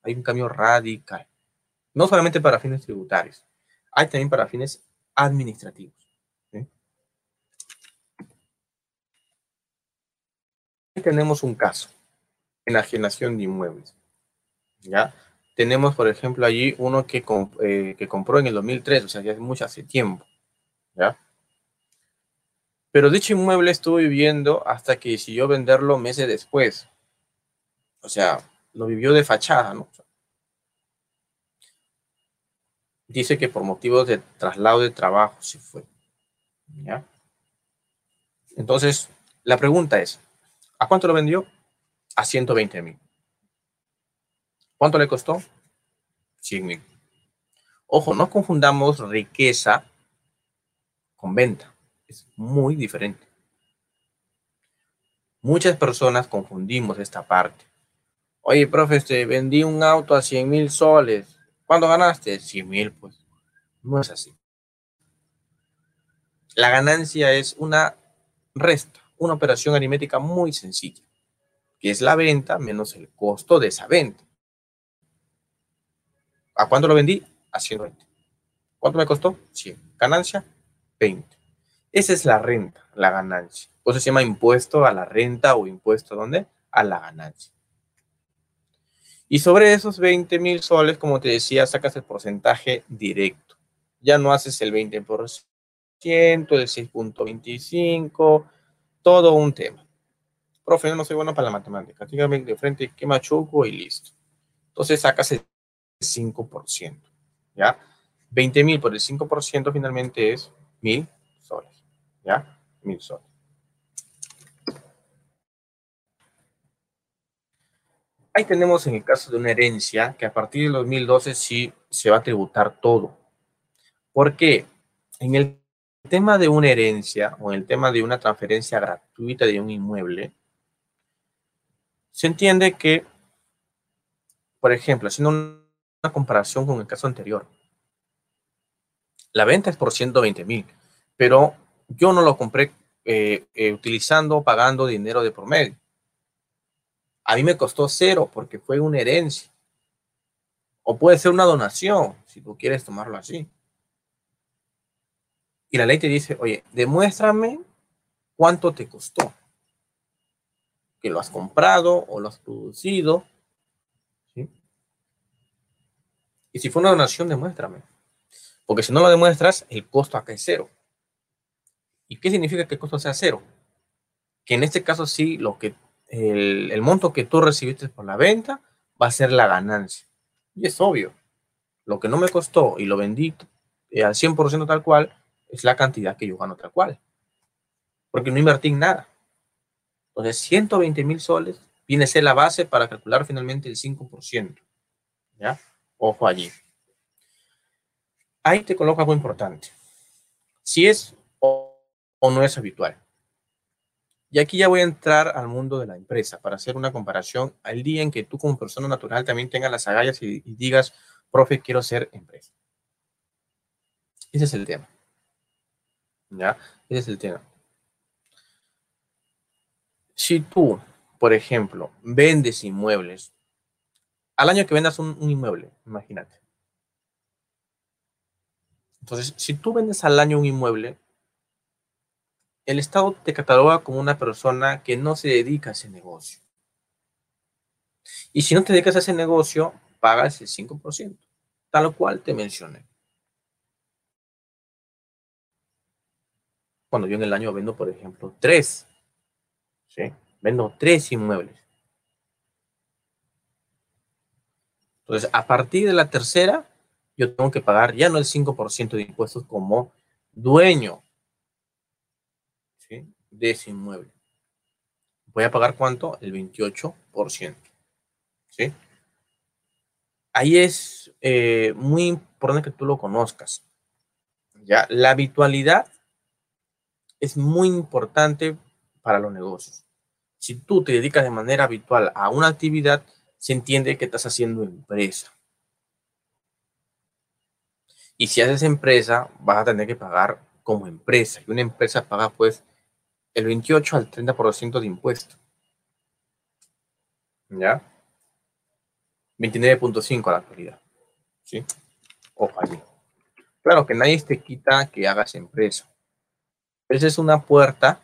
Hay un cambio radical. No solamente para fines tributarios, hay también para fines administrativos. tenemos un caso, enajenación de inmuebles. ¿Ya? Tenemos, por ejemplo, allí uno que, eh, que compró en el 2003, o sea, ya es mucho hace tiempo. ¿Ya? Pero dicho inmueble estuvo viviendo hasta que decidió venderlo meses después. O sea, lo vivió de fachada, ¿no? Dice que por motivos de traslado de trabajo se fue. ¿Ya? Entonces, la pregunta es, ¿a cuánto lo vendió? A 120 mil. ¿Cuánto le costó? 100 mil. Ojo, no confundamos riqueza con venta es muy diferente. Muchas personas confundimos esta parte. Oye, profe, te vendí un auto a 100 mil soles. ¿Cuándo ganaste? 100 mil, pues. No es así. La ganancia es una resta, una operación aritmética muy sencilla, que es la venta menos el costo de esa venta. ¿A cuánto lo vendí? A 120. ¿Cuánto me costó? 100. Ganancia, 20. Esa es la renta, la ganancia. O se llama impuesto a la renta o impuesto dónde? A la ganancia. Y sobre esos 20 mil soles, como te decía, sacas el porcentaje directo. Ya no haces el 20%, el 6.25, todo un tema. Profe, no soy bueno para la matemática. Dígame de frente qué machuco y listo. Entonces sacas el 5%. ¿Ya? 20 mil por el 5% finalmente es mil soles. ¿ya? Mil soles. Ahí tenemos en el caso de una herencia que a partir del 2012 sí se va a tributar todo. ¿Por qué? En el tema de una herencia o en el tema de una transferencia gratuita de un inmueble, se entiende que, por ejemplo, haciendo una comparación con el caso anterior, la venta es por 120 mil, pero yo no lo compré eh, eh, utilizando, pagando dinero de promedio. A mí me costó cero porque fue una herencia. O puede ser una donación, si tú quieres tomarlo así. Y la ley te dice, oye, demuéstrame cuánto te costó. Que lo has comprado o lo has producido. Y si fue una donación, demuéstrame. Porque si no lo demuestras, el costo acá es cero. ¿Y qué significa que el costo sea cero? Que en este caso sí, lo que el, monto que tú recibiste por la venta va a ser la ganancia. Y es obvio. Lo que no me costó y lo vendí eh, al 100% tal cual es la cantidad que yo gano tal cual. Porque no invertí en nada. Entonces, 120 mil soles viene a ser la base para calcular finalmente el 5%. ¿Ya? Ojo allí ahí te coloco algo importante. Si es o, no es habitual. Y aquí ya voy a entrar al mundo de la empresa para hacer una comparación al día en que tú como persona natural también tengas las agallas y, digas, profe, quiero ser empresa. Ese es el tema. ¿Ya? Ese es el tema. Si tú, por ejemplo, vendes inmuebles, al año que vendas un inmueble, imagínate, entonces, si tú vendes al año un inmueble, el Estado te cataloga como una persona que no se dedica a ese negocio. Y si no te dedicas a ese negocio, pagas el 5%, tal cual te mencioné. Cuando yo en el año vendo, por ejemplo, tres, ¿sí? Vendo tres inmuebles. Entonces, a partir de la tercera, yo tengo que pagar ya no el 5% de impuestos como dueño de ese inmueble. Voy a pagar cuánto? El 28%. ¿sí? Ahí es eh, muy importante que tú lo conozcas. ¿ya? La habitualidad es muy importante para los negocios. Si tú te dedicas de manera habitual a una actividad, se entiende que estás haciendo empresa. Y si haces empresa, vas a tener que pagar como empresa. Y una empresa paga pues el 28 al 30% de impuesto. ¿Ya? 29.5 a la actualidad. ¿Sí? Ojo allí. Claro que nadie te quita que hagas empresa. Esa es una puerta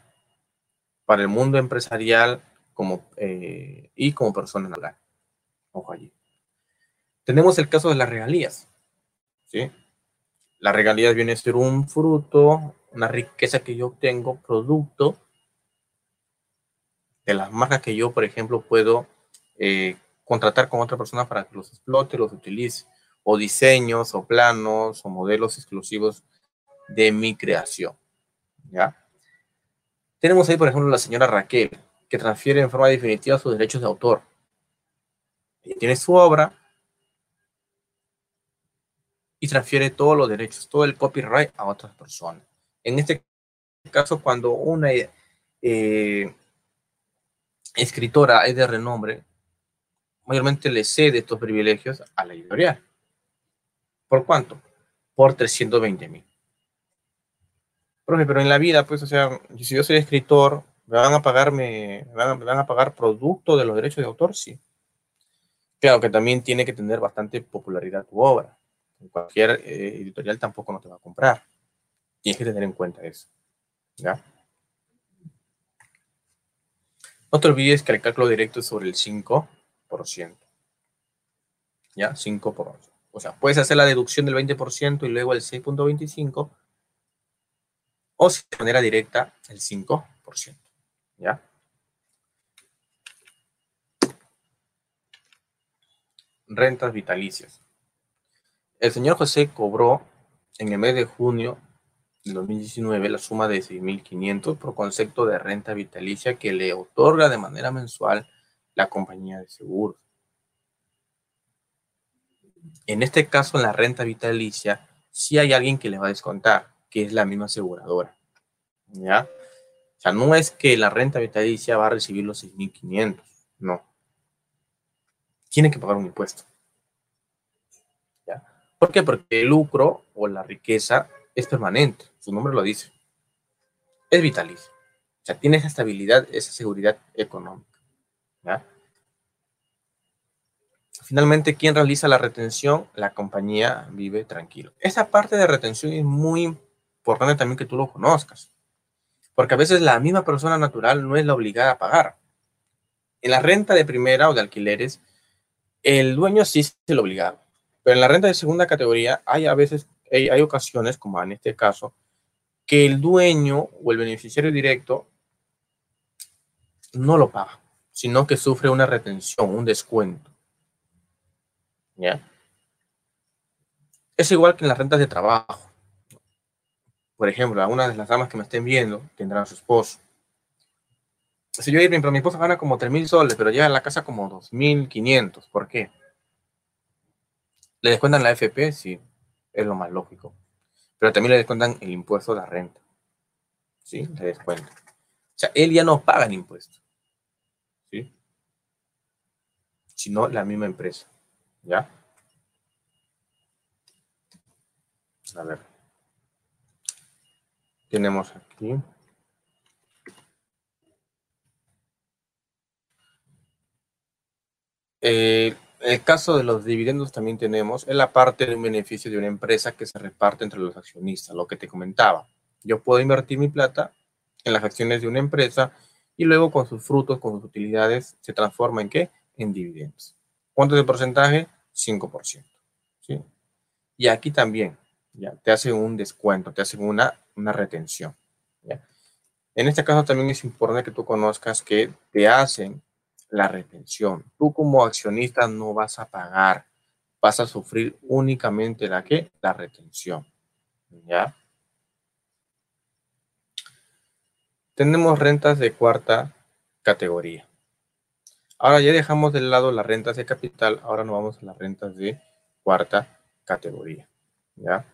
para el mundo empresarial como, eh, y como persona natural. Ojo allí. Tenemos el caso de las regalías. ¿sí? La regalías viene a ser un fruto, una riqueza que yo obtengo, producto de las marcas que yo, por ejemplo, puedo eh, contratar con otra persona para que los explote, los utilice, o diseños, o planos, o modelos exclusivos de mi creación. ¿Ya? Tenemos ahí, por ejemplo, la señora Raquel, que transfiere en forma definitiva sus derechos de autor. Ella tiene su obra, y transfiere todos los derechos, todo el copyright a otras personas. En este caso, cuando una eh, escritora es de renombre, mayormente le cede estos privilegios a la editorial. ¿Por cuánto? Por 320 mil. pero en la vida, pues, o sea, si yo soy escritor, ¿me van a pagarme, me van, a pagar producto de los derechos de autor? Sí. Claro que también tiene que tener bastante popularidad tu obra cualquier eh, editorial tampoco no te va a comprar. Tienes que tener en cuenta eso. ¿Ya? No te olvides que el cálculo directo es sobre el 5%. ¿Ya? 5%. O sea, puedes hacer la deducción del 20% y luego el 6.25%. O de manera directa el 5%. ¿Ya? Rentas vitalicias. El señor José cobró en el mes de junio de 2019 la suma de 6.500 por concepto de renta vitalicia que le otorga de manera mensual la compañía de seguros. En este caso, en la renta vitalicia, sí hay alguien que le va a descontar, que es la misma aseguradora. ¿Ya? O sea, no es que la renta vitalicia va a recibir los 6.500, no. Tiene que pagar un impuesto. ¿Por qué? Porque el lucro o la riqueza es permanente, su nombre lo dice. Es vitalicio. O sea, tiene esa estabilidad, esa seguridad económica. Finalmente, ¿quién realiza la retención? La compañía vive tranquilo. Esa parte de retención es muy importante también que tú lo conozcas. Porque a veces la misma persona natural no es la obligada a pagar. En la renta de primera o de alquileres, el dueño sí es el obligado. Pero en la renta de segunda categoría hay a veces, hay, ocasiones, como en este caso, que el dueño o el beneficiario directo no lo paga, sino que sufre una retención, un descuento. ¿Ya? Es igual que en las rentas de trabajo. Por ejemplo, algunas de las damas que me estén viendo tendrán a su esposo. Si yo, pero mi esposa gana como 3 mil soles, pero llega a la casa como 2.500. ¿Por qué? ¿Le descuentan la FP? Sí, es lo más lógico. Pero también le descuentan el impuesto de la renta. ¿Sí? Le descuentan. O sea, él ya no paga el impuesto. ¿Sí? Sino la misma empresa. ¿Ya? A ver. Tenemos aquí. Eh, el caso de los dividendos también tenemos, es la parte de un beneficio de una empresa que se reparte entre los accionistas, lo que te comentaba. Yo puedo invertir mi plata en las acciones de una empresa y luego con sus frutos, con sus utilidades, se transforma en qué? En dividendos. ¿Cuánto de porcentaje? 5%. ¿sí? Y aquí también, ya, te hacen un descuento, te hacen una, una retención. En este caso también es importante que tú conozcas que te hacen la retención. Tú como accionista no vas a pagar, vas a sufrir únicamente la que la retención. ¿Ya? Tenemos rentas de cuarta categoría. Ahora ya dejamos de lado las rentas de capital, ahora nos vamos a las rentas de cuarta categoría. ¿Ya?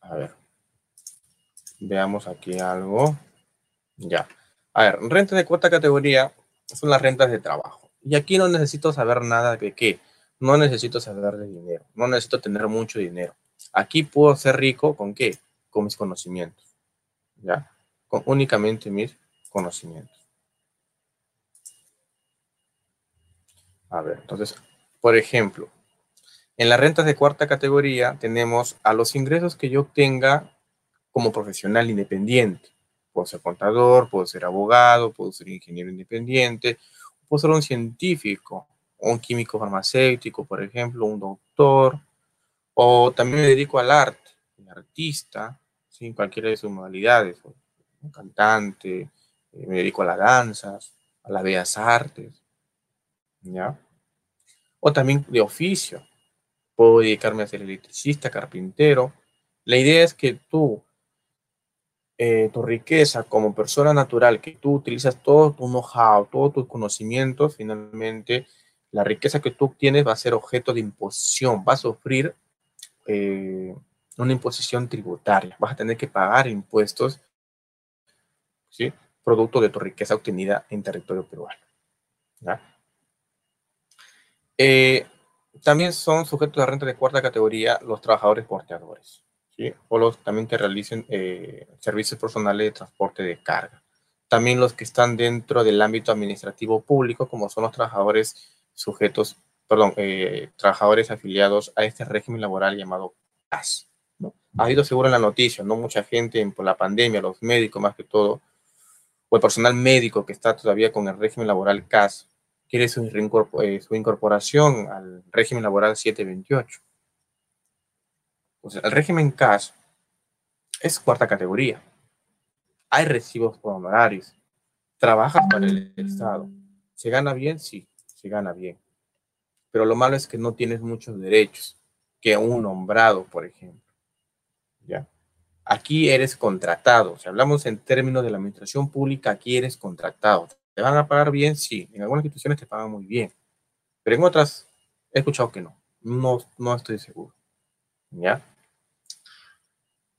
A ver. Veamos aquí algo. Ya. A ver, renta de cuarta categoría son las rentas de trabajo. Y aquí no necesito saber nada de qué. No necesito saber de dinero. No necesito tener mucho dinero. Aquí puedo ser rico con qué? Con mis conocimientos. ¿Ya? Con únicamente mis conocimientos. A ver, entonces, por ejemplo, en las rentas de cuarta categoría tenemos a los ingresos que yo obtenga como profesional independiente. Puedo ser contador, puedo ser abogado, puedo ser ingeniero independiente, puedo ser un científico, un químico farmacéutico, por ejemplo, un doctor, o también me dedico al arte, un artista, ¿sí? cualquiera de sus modalidades, un cantante, eh, me dedico a las danzas, a las bellas artes, ¿ya? O también de oficio, puedo dedicarme a ser electricista, carpintero. La idea es que tú eh, tu riqueza como persona natural, que tú utilizas todo tu know-how, todos tus conocimientos, finalmente la riqueza que tú obtienes va a ser objeto de imposición, va a sufrir eh, una imposición tributaria, vas a tener que pagar impuestos, ¿sí? Producto de tu riqueza obtenida en territorio peruano. Eh, también son sujetos de renta de cuarta categoría los trabajadores porteadores o los también que realicen eh, servicios personales de transporte de carga. También los que están dentro del ámbito administrativo público, como son los trabajadores sujetos, perdón, eh, trabajadores afiliados a este régimen laboral llamado CAS. Ha habido seguro en la noticia, no mucha gente por la pandemia, los médicos más que todo, o el personal médico que está todavía con el régimen laboral CAS, quiere su, eh, su incorporación al régimen laboral 728 el régimen cash es cuarta categoría. Hay recibos por honorarios. Trabajas para el Estado. ¿Se gana bien? Sí, se gana bien. Pero lo malo es que no tienes muchos derechos que un nombrado, por ejemplo. ¿Ya? Aquí eres contratado. Si hablamos en términos de la administración pública, aquí eres contratado. ¿Te van a pagar bien? Sí. En algunas instituciones te pagan muy bien. Pero en otras he escuchado que no. No, no estoy seguro. ¿Ya?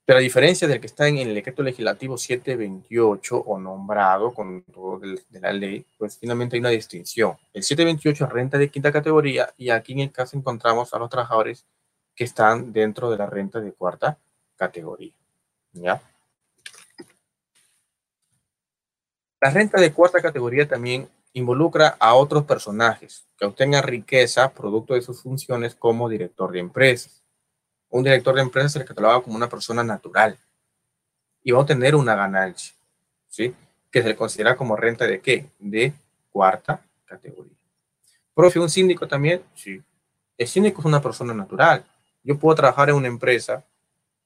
Pero a diferencia del que está en el decreto legislativo 728 o nombrado con todo de la ley, pues finalmente hay una distinción. El 728 es renta de quinta categoría y aquí en el caso encontramos a los trabajadores que están dentro de la renta de cuarta categoría. ¿Ya? La renta de cuarta categoría también involucra a otros personajes que obtengan riqueza producto de sus funciones como director de empresas un director de empresa se le cataloga como una persona natural y va a obtener una ganancia. ¿sí? Que se le considera como renta de qué? De cuarta categoría. Profe, ¿un síndico también? Sí. El síndico es una persona natural. Yo puedo trabajar en una empresa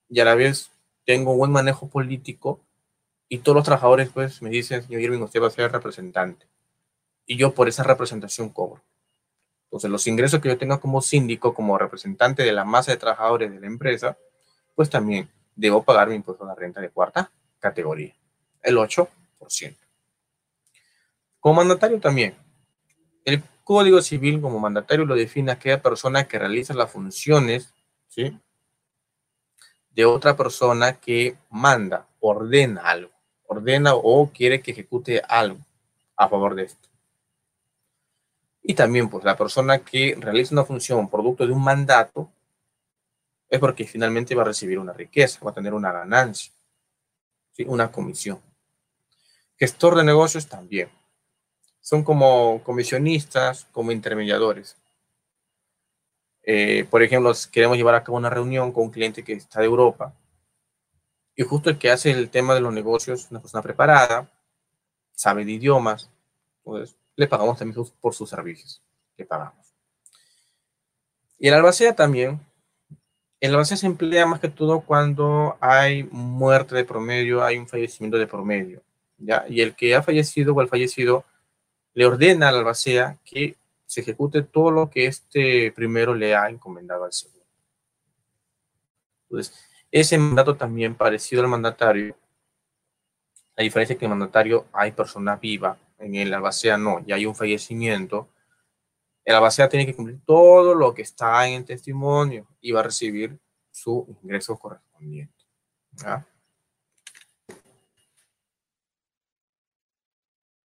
y a la vez tengo un buen manejo político y todos los trabajadores pues me dicen, señor Irving, usted va a ser representante. Y yo por esa representación cobro. Entonces los ingresos que yo tenga como síndico, como representante de la masa de trabajadores de la empresa, pues también debo pagar mi impuesto a la renta de cuarta categoría, el 8%. Como mandatario también, el Código Civil como mandatario lo define aquella persona que realiza las funciones de otra persona que manda, ordena algo, ordena o quiere que ejecute algo a favor de esto. Y también, pues, la persona que realiza una función producto de un mandato es porque finalmente va a recibir una riqueza, va a tener una ganancia, ¿sí? una comisión. Gestor de negocios también. Son como comisionistas, como intermediadores. Eh, por ejemplo, queremos llevar a cabo una reunión con un cliente que está de Europa y justo el que hace el tema de los negocios, una persona preparada, sabe de idiomas, pues le pagamos también por sus servicios, le pagamos. Y el albacea también el avance se emplea más que todo cuando hay muerte de promedio, hay un fallecimiento de promedio, ¿ya? Y el que ha fallecido o el fallecido le ordena al albacea que se ejecute todo lo que este primero le ha encomendado al segundo. Entonces, ese mandato también parecido al mandatario, a diferencia que en el mandatario hay persona viva, en el albacea no, ya hay un fallecimiento, el albacea tiene que cumplir todo lo que está en el testimonio y va a recibir su ingreso correspondiente.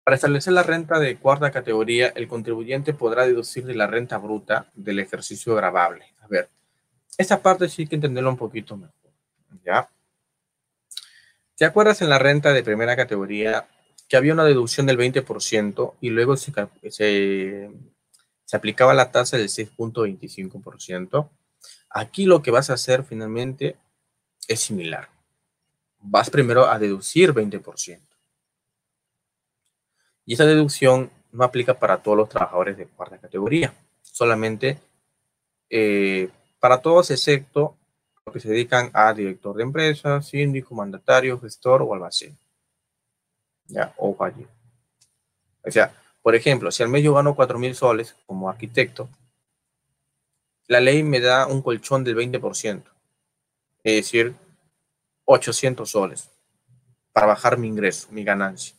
Para establecer la renta de cuarta categoría, el contribuyente podrá deducir de la renta bruta del ejercicio grabable. A ver, esta parte sí hay que entenderlo un poquito mejor. ¿Ya? ¿Te acuerdas en la renta de primera categoría que había una deducción del 20% y luego se, se aplicaba la tasa del 6.25%. Aquí lo que vas a hacer finalmente es similar. Vas primero a deducir 20%. Y esa deducción no aplica para todos los trabajadores de cuarta categoría, solamente eh, para todos excepto los que se dedican a director de empresa, síndico, mandatario, gestor o almacén. Ya, o. O sea, por ejemplo, si al mes yo gano 4 mil soles como arquitecto, la ley me da un colchón del 20%, es decir, 800 soles para bajar mi ingreso, mi ganancia.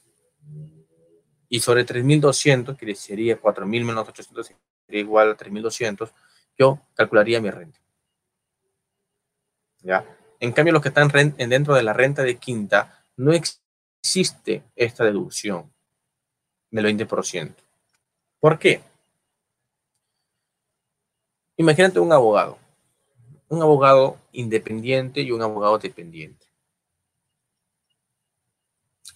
Y sobre 3.200, que sería 4.000 menos 800, sería igual a 3.200, yo calcularía mi renta. ¿Ya? En cambio, los que están dentro de la renta de quinta, no existe esta deducción del 20%. ¿Por qué? Imagínate un abogado, un abogado independiente y un abogado dependiente.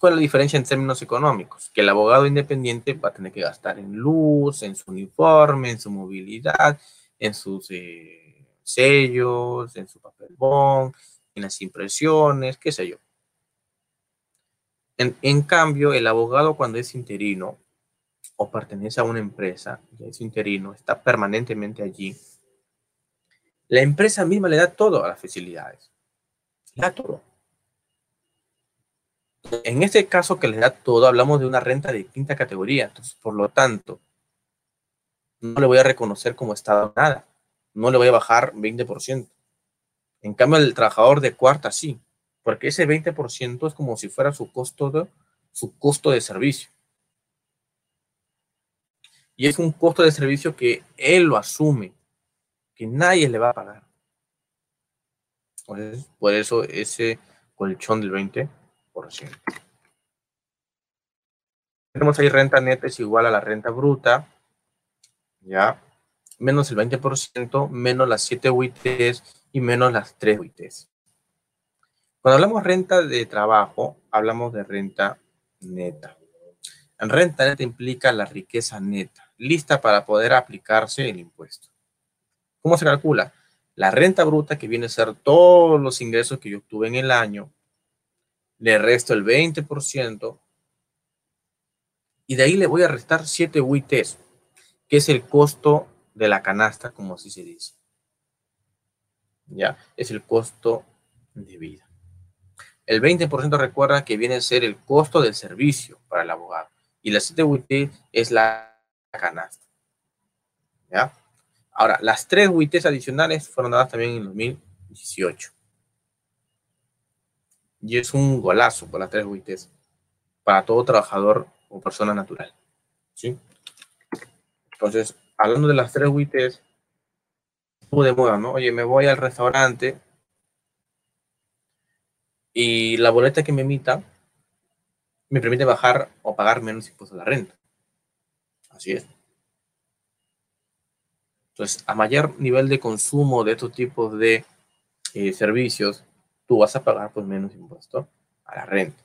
¿Cuál es la diferencia en términos económicos? Que el abogado independiente va a tener que gastar en luz, en su uniforme, en su movilidad, en sus eh, sellos, en su papel bond, en las impresiones, qué sé yo. En, cambio, el abogado cuando es interino o pertenece a una empresa, y es interino, está permanentemente allí, la empresa misma le da todo a las facilidades. Le da todo. En este caso que le da todo, hablamos de una renta de quinta categoría. Por lo tanto, no le voy a reconocer como Estado nada. No le voy a bajar 20%. En cambio, el trabajador de cuarta sí porque ese 20% es como si fuera su costo de, su costo de servicio. Y es un costo de servicio que él lo asume, que nadie le va a pagar. por eso ese colchón del 20%. Tenemos ahí renta neta es igual a la renta bruta, ¿ya? Menos el 20%, menos las 7 UITs y menos las 3 UITs. Cuando hablamos renta de trabajo, hablamos de renta neta. En renta neta implica la riqueza neta, lista para poder aplicarse el impuesto. ¿Cómo se calcula? La renta bruta, que viene a ser todos los ingresos que yo obtuve en el año, le resto el 20% y de ahí le voy a restar 7 UITs, que es el costo de la canasta, como así se dice. Ya, es el costo de vida. El 20% recuerda que viene a ser el costo del servicio para el abogado. Y la 7 UIT es la canasta. ¿Ya? Ahora, las 3 UITs adicionales fueron dadas también en 2018. Y es un golazo por las 3 UITs para todo trabajador o persona natural. ¿Sí? Entonces, hablando de las 3 UITs, de moda, ¿no? Oye, me voy al restaurante y la boleta que me emita me permite bajar o pagar menos impuestos a la renta. Así es. Entonces, a mayor nivel de consumo de estos tipos de eh, servicios, tú vas a pagar pues menos impuesto a la renta.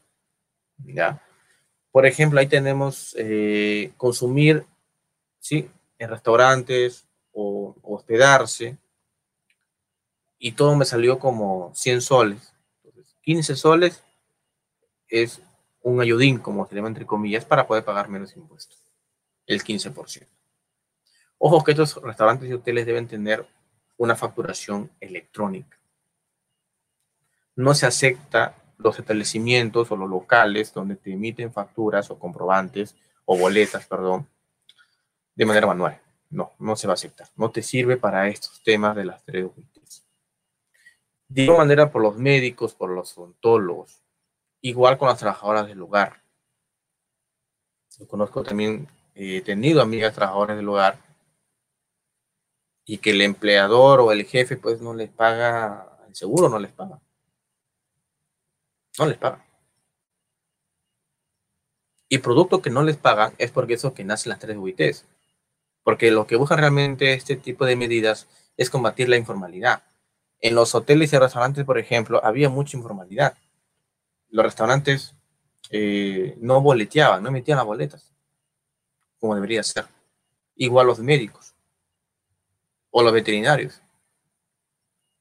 Por ejemplo, ahí tenemos eh, consumir, ¿sí? En restaurantes o hospedarse. Y todo me salió como 100 soles. 15 soles es un ayudín, como se llama entre comillas, para poder pagar menos impuestos. El 15%. Ojo que estos restaurantes y hoteles deben tener una facturación electrónica. No se acepta los establecimientos o los locales donde te emiten facturas o comprobantes o boletas, perdón, de manera manual. No, no se va a aceptar. No te sirve para estos temas de las tres. De igual manera por los médicos, por los odontólogos, igual con las trabajadoras del hogar. Yo conozco también, he tenido amigas trabajadoras del hogar y que el empleador o el jefe pues no les paga, el seguro no les paga. No les paga. Y producto que no les pagan es porque eso que nacen las tres UITs. Porque lo que busca realmente este tipo de medidas es combatir la informalidad. En los hoteles y restaurantes, por ejemplo, había mucha informalidad. Los restaurantes eh, no boleteaban, no emitían las boletas, como debería ser. Igual los médicos o los veterinarios.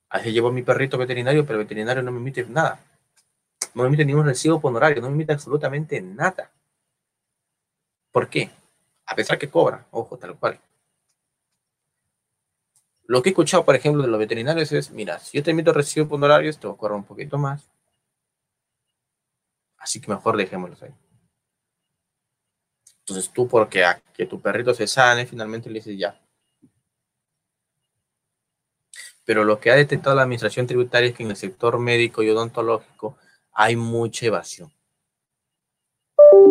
Así llevo mi perrito veterinario, pero el veterinario no me emite nada. No me emite ningún recibo por horario, no me emite absolutamente nada. ¿Por qué? A pesar que cobra, ojo, tal cual. Lo que he escuchado, por ejemplo, de los veterinarios es, mira, si yo te emito recibo por horario, te va a un poquito más. Así que mejor dejémoslos ahí. Entonces tú, porque a que tu perrito se sane, finalmente le dices ya, pero lo que ha detectado la administración tributaria es que en el sector médico y odontológico hay mucha evasión.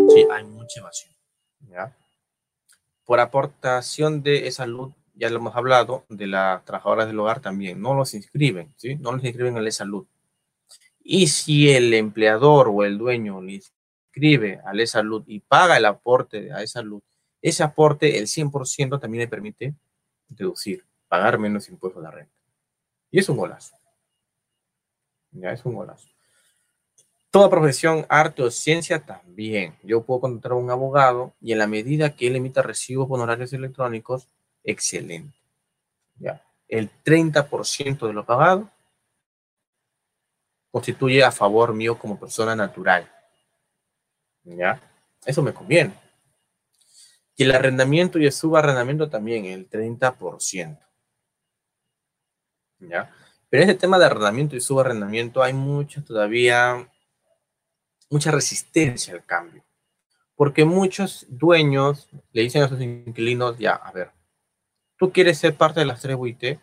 Sí, hay mucha evasión. Por aportación de salud, ya lo hemos hablado, de las trabajadoras del hogar también, no los inscriben, ¿sí? No los inscriben en la salud. Y si el empleador o el dueño le inscribe a la salud y paga el aporte a esa salud, ese aporte, el 100%, también le permite deducir, pagar menos impuestos de la renta. Y es un golazo. Ya es un golazo. Toda profesión, arte o ciencia también. Yo puedo contratar a un abogado y en la medida que él emita recibos honorarios electrónicos, excelente. Ya. El 30% de lo pagado constituye a favor mío como persona natural. ¿Ya? Eso me conviene. Y el arrendamiento y el subarrendamiento también, el 30%. ¿ya? Pero en este tema de arrendamiento y subarrendamiento hay mucha todavía, mucha resistencia al cambio. Porque muchos dueños le dicen a sus inquilinos, ya, a ver, quieres ser parte de las tres UIT,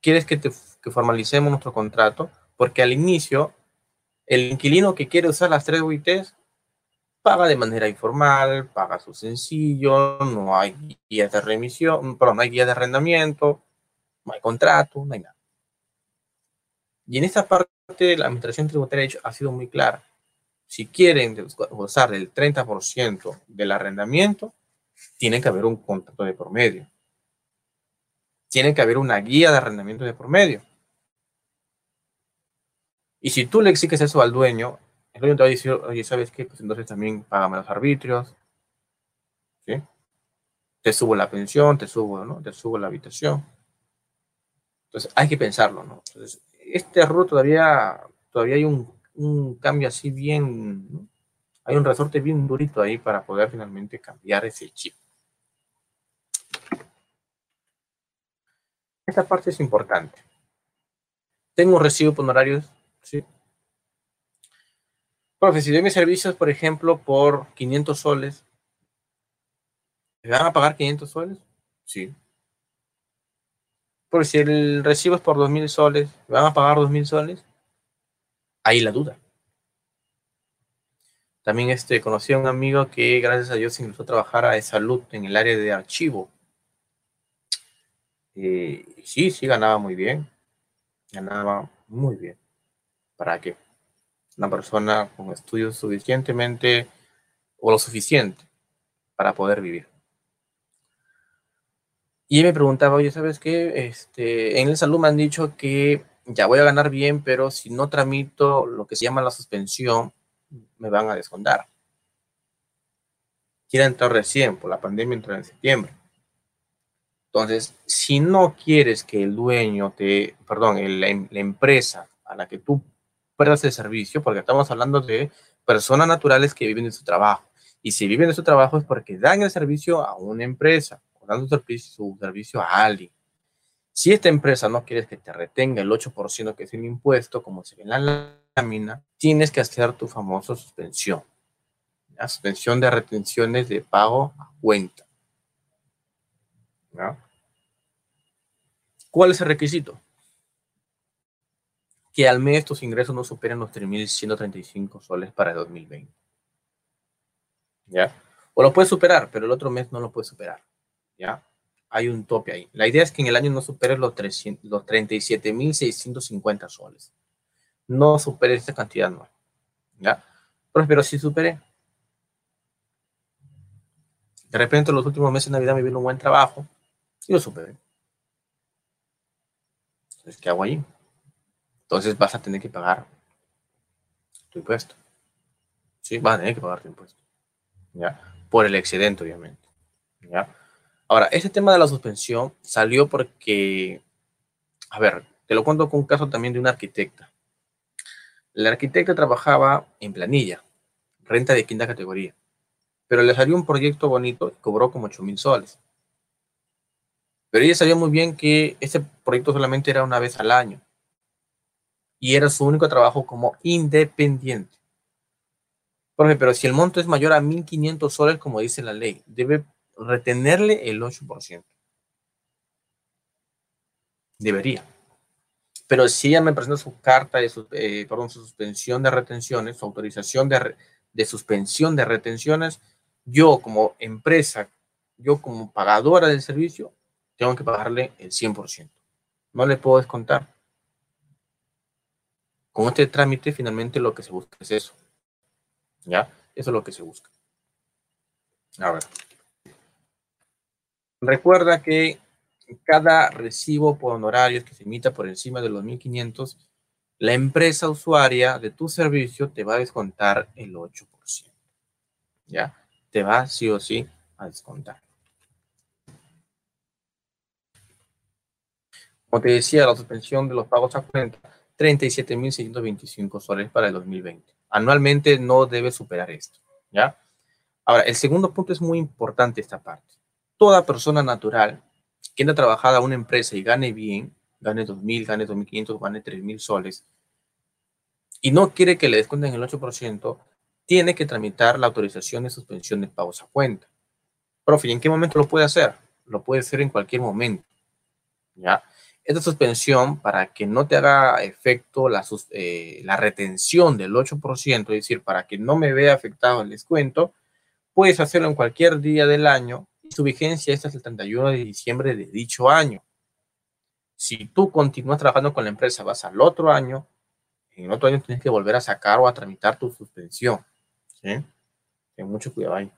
¿Quieres que, te, que formalicemos nuestro contrato? Porque al inicio, el inquilino que quiere usar las tres UITs paga de manera informal, paga su sencillo, no hay guías de remisión, perdón, no hay guías de arrendamiento, no hay contrato, no hay nada. Y en esta parte la administración tributaria ha sido muy clara. Si quieren gozar del 30% del arrendamiento, tiene que haber un contrato de promedio. Tiene que haber una guía de arrendamiento de promedio. Y si tú le exiges eso al dueño, el dueño te va a decir, oye, ¿sabes qué? Pues entonces también págame los arbitrios. ¿Sí? Te subo la pensión, te subo, ¿no? Te subo la habitación. Entonces hay que pensarlo, ¿no? Entonces, este error todavía, todavía hay un un cambio así bien, hay un resorte bien durito ahí para poder finalmente cambiar ese chip. Esta parte es importante. Tengo un recibo por honorarios, sí. Profe, si doy mis servicios, por ejemplo, por 500 soles, ¿me van a pagar 500 soles? Sí. Porque si el recibo es por 2.000 soles, ¿me van a pagar 2.000 soles? Ahí la duda. También este, conocí a un amigo que, gracias a Dios, ingresó a trabajar a salud en el área de archivo. Eh, sí, sí, ganaba muy bien. Ganaba muy bien. ¿Para qué? Una persona con estudios suficientemente o lo suficiente para poder vivir. Y me preguntaba, oye, ¿sabes qué? Este, en el salud me han dicho que ya voy a ganar bien, pero si no tramito lo que se llama la suspensión, me van a descontar. Quiero entrar recién, por la pandemia entró en septiembre. Entonces, si no quieres que el dueño te, perdón, la, la empresa a la que tú perdas el servicio, porque estamos hablando de personas naturales que viven de su trabajo. Y si viven de su trabajo es porque dan el servicio a una empresa, o dan su servicio, a alguien. Si esta empresa no quiere que te retenga el 8% que es el impuesto, como se ve en la lámina, tienes que hacer tu famosa suspensión. La suspensión de retenciones de pago a cuenta. ¿Cuál es el requisito? Que al mes tus ingresos no superen los 3.135 soles para el 2020. ¿Ya? O lo puedes superar, pero el otro mes no lo puedes superar. ¿Ya? Hay un tope ahí. La idea es que en el año no superes los, los 37.650 soles. No superes esa cantidad, no. ¿Ya? Pero, si superé. De repente, en los últimos meses de Navidad me vino un buen trabajo y lo superé. Entonces, ¿qué hago ahí? Entonces vas a tener que pagar tu impuesto. Sí, vas a tener que pagar tu impuesto. ¿Ya? Por el excedente, obviamente. ¿Ya? Ahora, este tema de la suspensión salió porque, a ver, te lo cuento con un caso también de una arquitecta. La arquitecta trabajaba en planilla, renta de quinta categoría, pero le salió un proyecto bonito y cobró como 8 mil soles. Pero ella sabía muy bien que ese proyecto solamente era una vez al año y era su único trabajo como independiente. Por pero si el monto es mayor a 1.500 soles, como dice la ley, debe retenerle el 8%. Debería. Pero si ella me presenta su carta de eh, perdón, su suspensión de retenciones, su autorización de, de suspensión de retenciones, yo como empresa, yo como pagadora del servicio, tengo que pagarle el 100%. No le puedo descontar. Con este trámite, finalmente lo que se busca es eso. ¿Ya? Eso es lo que se busca. A ver. Recuerda que cada recibo por honorarios que se emita por encima de los 1.500, la empresa usuaria de tu servicio te va a descontar el 8%. ¿Ya? Te va sí o sí a descontar. Como te decía, la suspensión de los pagos a cuenta, 37.625 soles para el 2020. Anualmente no debe superar esto. ¿Ya? Ahora, el segundo punto es muy importante esta parte. Toda persona natural que anda trabajada a una empresa y gane bien, gane 2.000, gane 2.500, gane 3.000 soles, y no quiere que le descuenten el 8%, tiene que tramitar la autorización de suspensión de pagos a cuenta. Profe, ¿y en qué momento lo puede hacer? Lo puede hacer en cualquier momento. ¿Ya? Esta suspensión, para que no te haga efecto la, eh, la retención del 8%, es decir, para que no me vea afectado el descuento, puedes hacerlo en cualquier día del año su vigencia es hasta el 31 de diciembre de dicho año. Si tú continúas trabajando con la empresa, vas al otro año, en el otro año tienes que volver a sacar o a tramitar tu suspensión. ¿sí? Ten mucho cuidado ahí.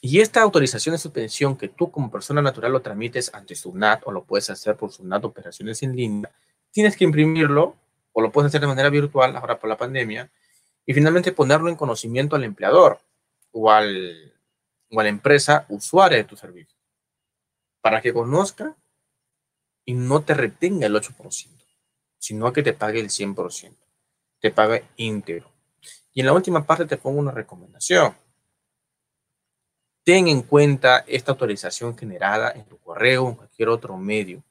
Y esta autorización de suspensión que tú como persona natural lo tramites ante SUNAT o lo puedes hacer por SUNAT Operaciones en Línea, tienes que imprimirlo o lo puedes hacer de manera virtual ahora por la pandemia y finalmente ponerlo en conocimiento al empleador o al o a la empresa usuaria de tu servicio para que conozca y no te retenga el 8%, sino que te pague el 100%. te paga íntegro. Y en la última parte te pongo una recomendación. Ten en cuenta esta autorización generada en tu correo o en cualquier otro medio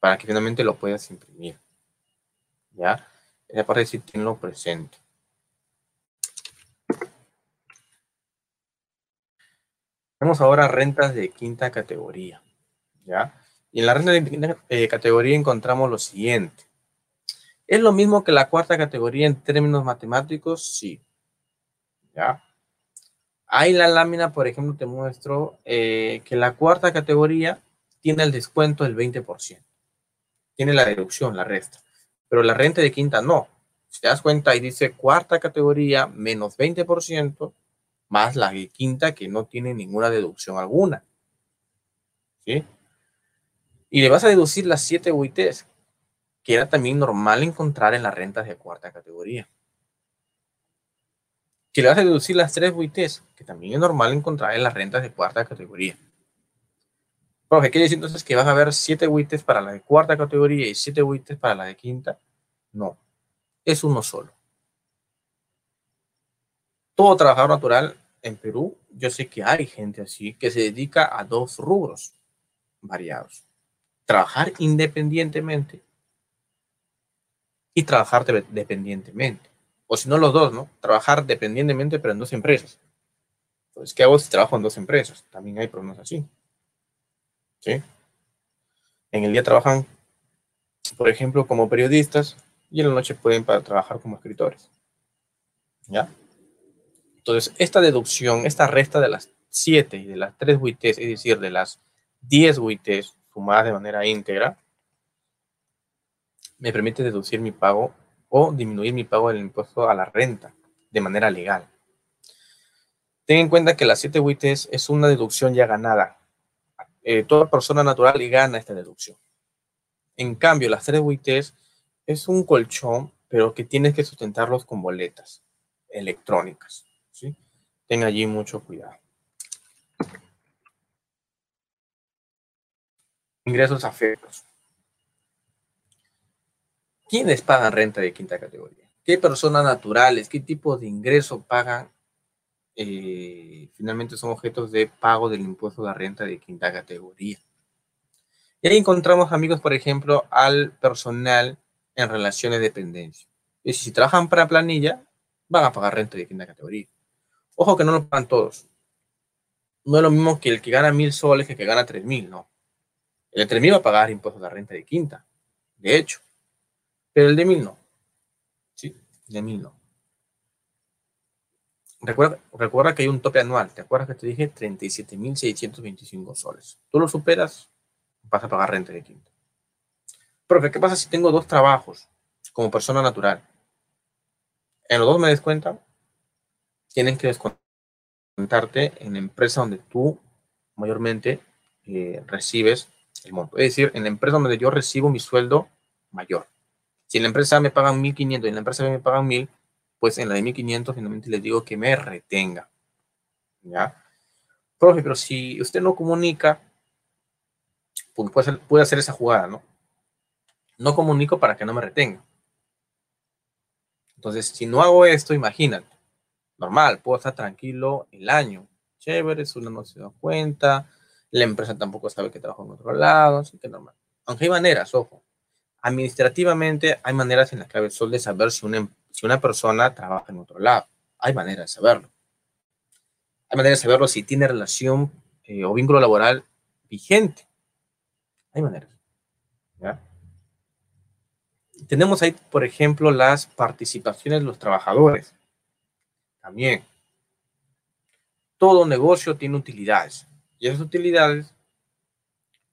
para que finalmente lo puedas imprimir. ¿Ya? Esa parte sí tenlo presente. Tenemos ahora rentas de quinta categoría. ¿Ya? Y en la renta de quinta eh, categoría encontramos lo siguiente. ¿Es lo mismo que la cuarta categoría en términos matemáticos? Sí. ¿Ya? Ahí la lámina, por ejemplo, te muestro eh, que la cuarta categoría tiene el descuento del 20%. Tiene la deducción, la resta. Pero la renta de quinta no. Si te das cuenta, ahí dice cuarta categoría menos 20%, más la quinta que no tiene ninguna deducción alguna. ¿Sí? Y le vas a deducir las 7 UITs, que era también normal encontrar en las rentas de cuarta categoría. Que le vas a deducir las 3 UITs, que también es normal encontrar en las rentas de cuarta categoría. ¿qué quiere decir entonces que vas a ver 7 UITs para la de cuarta categoría y 7 UITs para la de quinta? No, es uno solo. Todo trabajador natural en Perú, yo sé que hay gente así que se dedica a dos rubros variados trabajar independientemente y trabajar dependientemente. O si no, los dos, ¿no? Trabajar dependientemente, pero en dos empresas. Entonces, ¿qué hago si trabajo en dos empresas? También hay problemas así. ¿Sí? En el día trabajan, por ejemplo, como periodistas y en la noche pueden trabajar como escritores. ¿Ya? Entonces, esta deducción, esta resta de las 7 y de las 3 WITs, es decir, de las 10 WITs sumadas de manera íntegra, me permite deducir mi pago o disminuir mi pago del impuesto a la renta de manera legal. Ten en cuenta que las 7 WITs es una deducción ya ganada. Eh, toda persona natural gana esta deducción. En cambio, las 3 WITs es un colchón, pero que tienes que sustentarlos con boletas electrónicas. ¿Sí? Ten allí mucho cuidado. Ingresos afectos. ¿Quiénes pagan renta de quinta categoría? ¿Qué personas naturales, qué tipo de ingreso pagan? Eh, finalmente son objetos de pago del impuesto de renta de quinta categoría. Y ahí encontramos, amigos, por ejemplo, al personal en relaciones de dependencia. Y si trabajan para planilla, van a pagar renta de quinta categoría. Ojo que no lo pagan todos. No es lo mismo que el que gana mil soles que el que gana tres mil, no. El de mil va a pagar impuestos de renta de quinta, de hecho. Pero el de mil no. Sí, de mil no. Recuerda, recuerda que hay un tope anual. ¿Te acuerdas que te dije 37.625 soles? Tú lo superas, vas a pagar renta de quinta. Profe, ¿qué pasa si tengo dos trabajos como persona natural? En los dos me descuentan. Tienen que descontarte en la empresa donde tú mayormente eh, recibes el monto. Es decir, en la empresa donde yo recibo mi sueldo mayor. Si en la empresa me pagan 1.500 y en la empresa me pagan 1.000, pues en la de 1.500 finalmente les digo que me retenga. ¿Ya? Profe, pero si usted no comunica, pues puede hacer, puede hacer esa jugada, ¿no? No comunico para que no me retenga. Entonces, si no hago esto, imagínate. Normal, puedo estar tranquilo el año. Chévere, uno no se da cuenta, la empresa tampoco sabe que trabajo en otro lado, así que normal. Aunque hay maneras, ojo. Administrativamente hay maneras en las que Sol de saber si una, si una persona trabaja en otro lado. Hay maneras de saberlo. Hay maneras de saberlo si tiene relación eh, o vínculo laboral vigente. Hay maneras. Tenemos ahí, por ejemplo, las participaciones de los trabajadores. También. Todo negocio tiene utilidades. Y esas utilidades,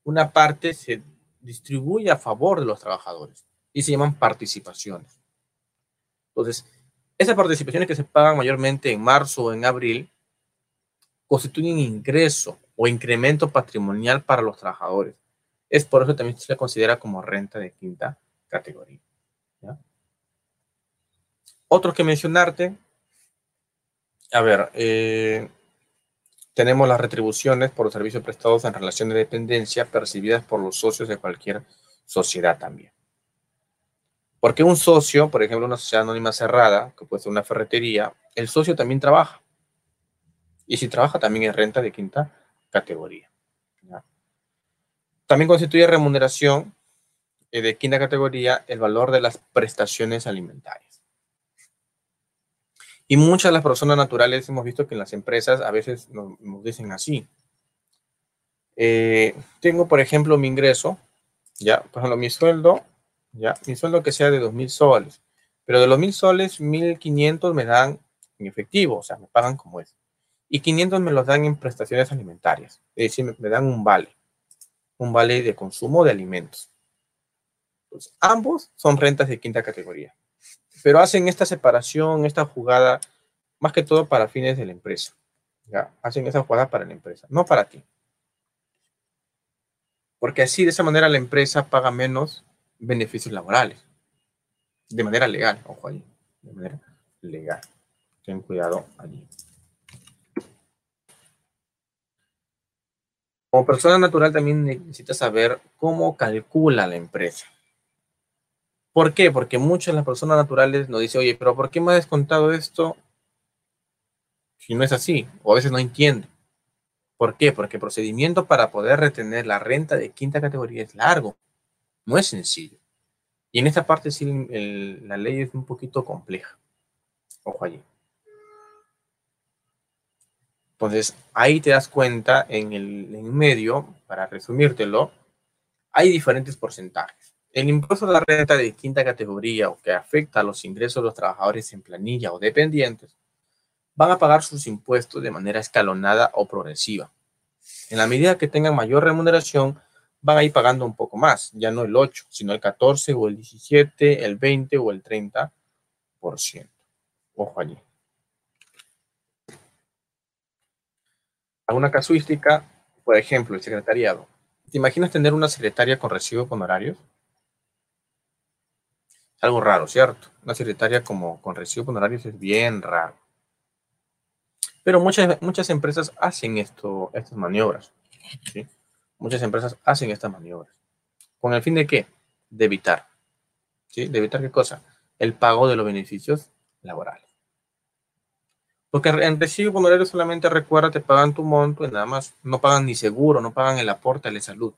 una parte se distribuye a favor de los trabajadores y se llaman participaciones. Entonces, esas participaciones que se pagan mayormente en marzo o en abril constituyen ingreso o incremento patrimonial para los trabajadores. Es por eso también se considera como renta de quinta categoría. Otros que mencionarte, a ver, eh, tenemos las retribuciones por los servicios prestados en relación de dependencia percibidas por los socios de cualquier sociedad también. Porque un socio, por ejemplo, una sociedad anónima cerrada, que puede ser una ferretería, el socio también trabaja. Y si trabaja, también es renta de quinta categoría. También constituye remuneración eh, de quinta categoría el valor de las prestaciones alimentarias. Y muchas de las personas naturales hemos visto que en las empresas a veces nos, dicen así. Eh, tengo, por ejemplo, mi ingreso, ya, por ejemplo, mi sueldo, ya, mi sueldo que sea de 2.000 soles, pero de los 1.000 soles, 1.500 me dan en efectivo, o sea, me pagan como es. Y 500 me los dan en prestaciones alimentarias, es decir, me dan un vale, un vale de consumo de alimentos. Ambos son rentas de quinta categoría pero hacen esta separación, esta jugada, más que todo para fines de la empresa. Hacen esa jugada para la empresa, no para ti. Porque así, de esa manera, la empresa paga menos beneficios laborales. De manera legal, ojo ahí. De manera legal. Ten cuidado allí. Como persona natural también necesitas saber cómo calcula la empresa. ¿Por qué? Porque muchas de las personas naturales nos dicen, oye, pero ¿por qué me ha descontado esto si no es así? O a veces no entiende. ¿Por qué? Porque el procedimiento para poder retener la renta de quinta categoría es largo, no es sencillo. Y en esta parte sí la ley es un poquito compleja. Ojo allí. Entonces, ahí te das cuenta en el medio, para resumírtelo, hay diferentes porcentajes. El impuesto de la renta de quinta categoría o que afecta a los ingresos de los trabajadores en planilla o dependientes van a pagar sus impuestos de manera escalonada o progresiva. En la medida que tengan mayor remuneración, van a ir pagando un poco más, ya no el 8, sino el 14 o el 17, el 20 o el 30%. Ojo allí. Alguna casuística, por ejemplo, el secretariado. ¿Te imaginas tener una secretaria con recibo con horarios? Algo raro, ¿cierto? Una secretaria como con recibo honorarios es bien raro. Pero muchas, muchas empresas hacen esto, estas maniobras. ¿sí? Muchas empresas hacen estas maniobras. ¿Con el fin de qué? De evitar. ¿Sí? ¿De evitar qué cosa? El pago de los beneficios laborales. Porque en recibo honorario solamente recuerda, te pagan tu monto y nada más. No pagan ni seguro, no pagan el aporte a la salud. O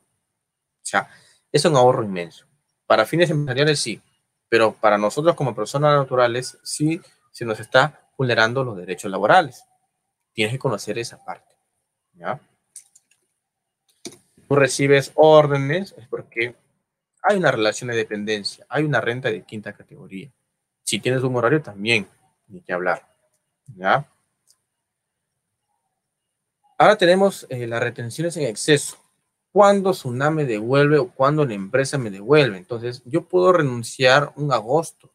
sea, es un ahorro inmenso. Para fines empresariales sí, pero para nosotros como personas naturales sí se nos está vulnerando los derechos laborales. Tienes que conocer esa parte. ¿ya? Tú recibes órdenes es porque hay una relación de dependencia, hay una renta de quinta categoría. Si tienes un horario también, ni que hablar. ¿ya? Ahora tenemos eh, las retenciones en exceso cuándo Tsunami me devuelve o cuándo la empresa me devuelve. Entonces, yo puedo renunciar un agosto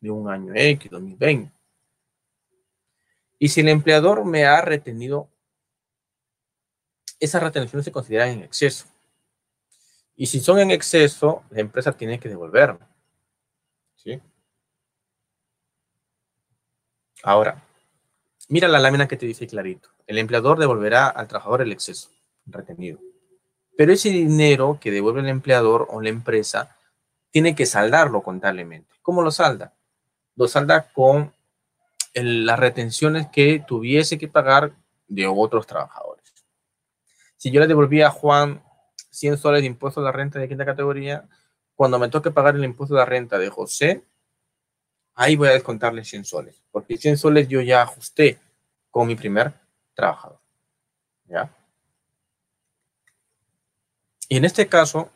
de un año X, 2020. Y si el empleador me ha retenido, esas retenciones se consideran en exceso. Y si son en exceso, la empresa tiene que devolverme. ¿Sí? Ahora, mira la lámina que te dice clarito. El empleador devolverá al trabajador el exceso retenido. Pero ese dinero que devuelve el empleador o la empresa tiene que saldarlo contablemente. ¿Cómo lo salda? Lo salda con las retenciones que tuviese que pagar de otros trabajadores. Si yo le devolvía a Juan 100 soles de impuesto de la renta de quinta categoría, cuando me toque pagar el impuesto de la renta de José, ahí voy a descontarle 100 soles, porque 100 soles yo ya ajusté con mi primer trabajador. ¿Ya? Y en este caso,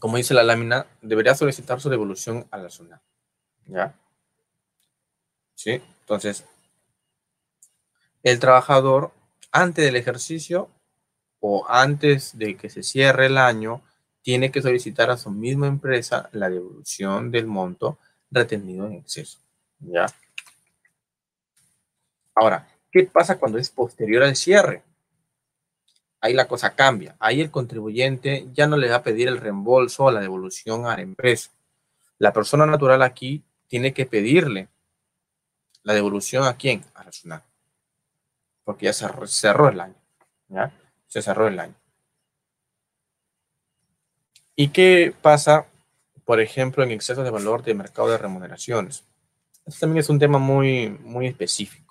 como dice la lámina, debería solicitar su devolución a la zona. ¿Ya? ¿Sí? Entonces, el trabajador, antes del ejercicio o antes de que se cierre el año, tiene que solicitar a su misma empresa la devolución del monto retenido en exceso. ¿Ya? Ahora, ¿qué pasa cuando es posterior al cierre? Ahí la cosa cambia. Ahí el contribuyente ya no le va a pedir el reembolso o la devolución a la empresa. La persona natural aquí tiene que pedirle la devolución a quién? A la Porque ya se cerró el año. ¿ya? Se cerró el año. ¿Y qué pasa por ejemplo, en exceso de valor de mercado de remuneraciones. Esto también es un tema muy, muy específico.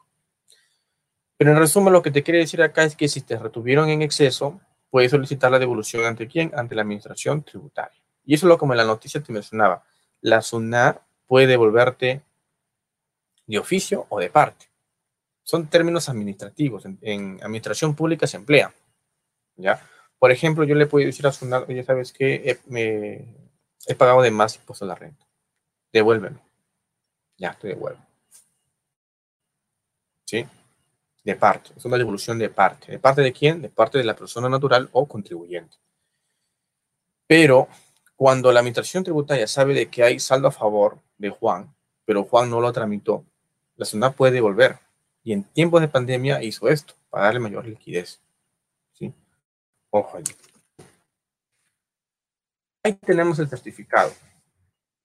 Pero en resumen, lo que te quiere decir acá es que si te retuvieron en exceso, puedes solicitar la devolución ante quién? Ante la administración tributaria. Y eso es lo como en la noticia te mencionaba. La SUNAT puede devolverte de oficio o de parte. Son términos administrativos. En, administración pública se emplean. ¿ya? Por ejemplo, yo le puedo decir a SUNAT, ya sabes que me, he pagado de más impuesto a la renta. Devuélveme. Ya, te devuelvo. ¿Sí? De parte. Es una devolución de parte. ¿De parte de quién? De parte de la persona natural o contribuyente. Pero cuando la administración tributaria sabe de que hay saldo a favor de Juan, pero Juan no lo tramitó, la zona puede devolver. Y en tiempos de pandemia hizo esto, para darle mayor liquidez. ¿Sí? Ojo allí. Ahí tenemos el certificado,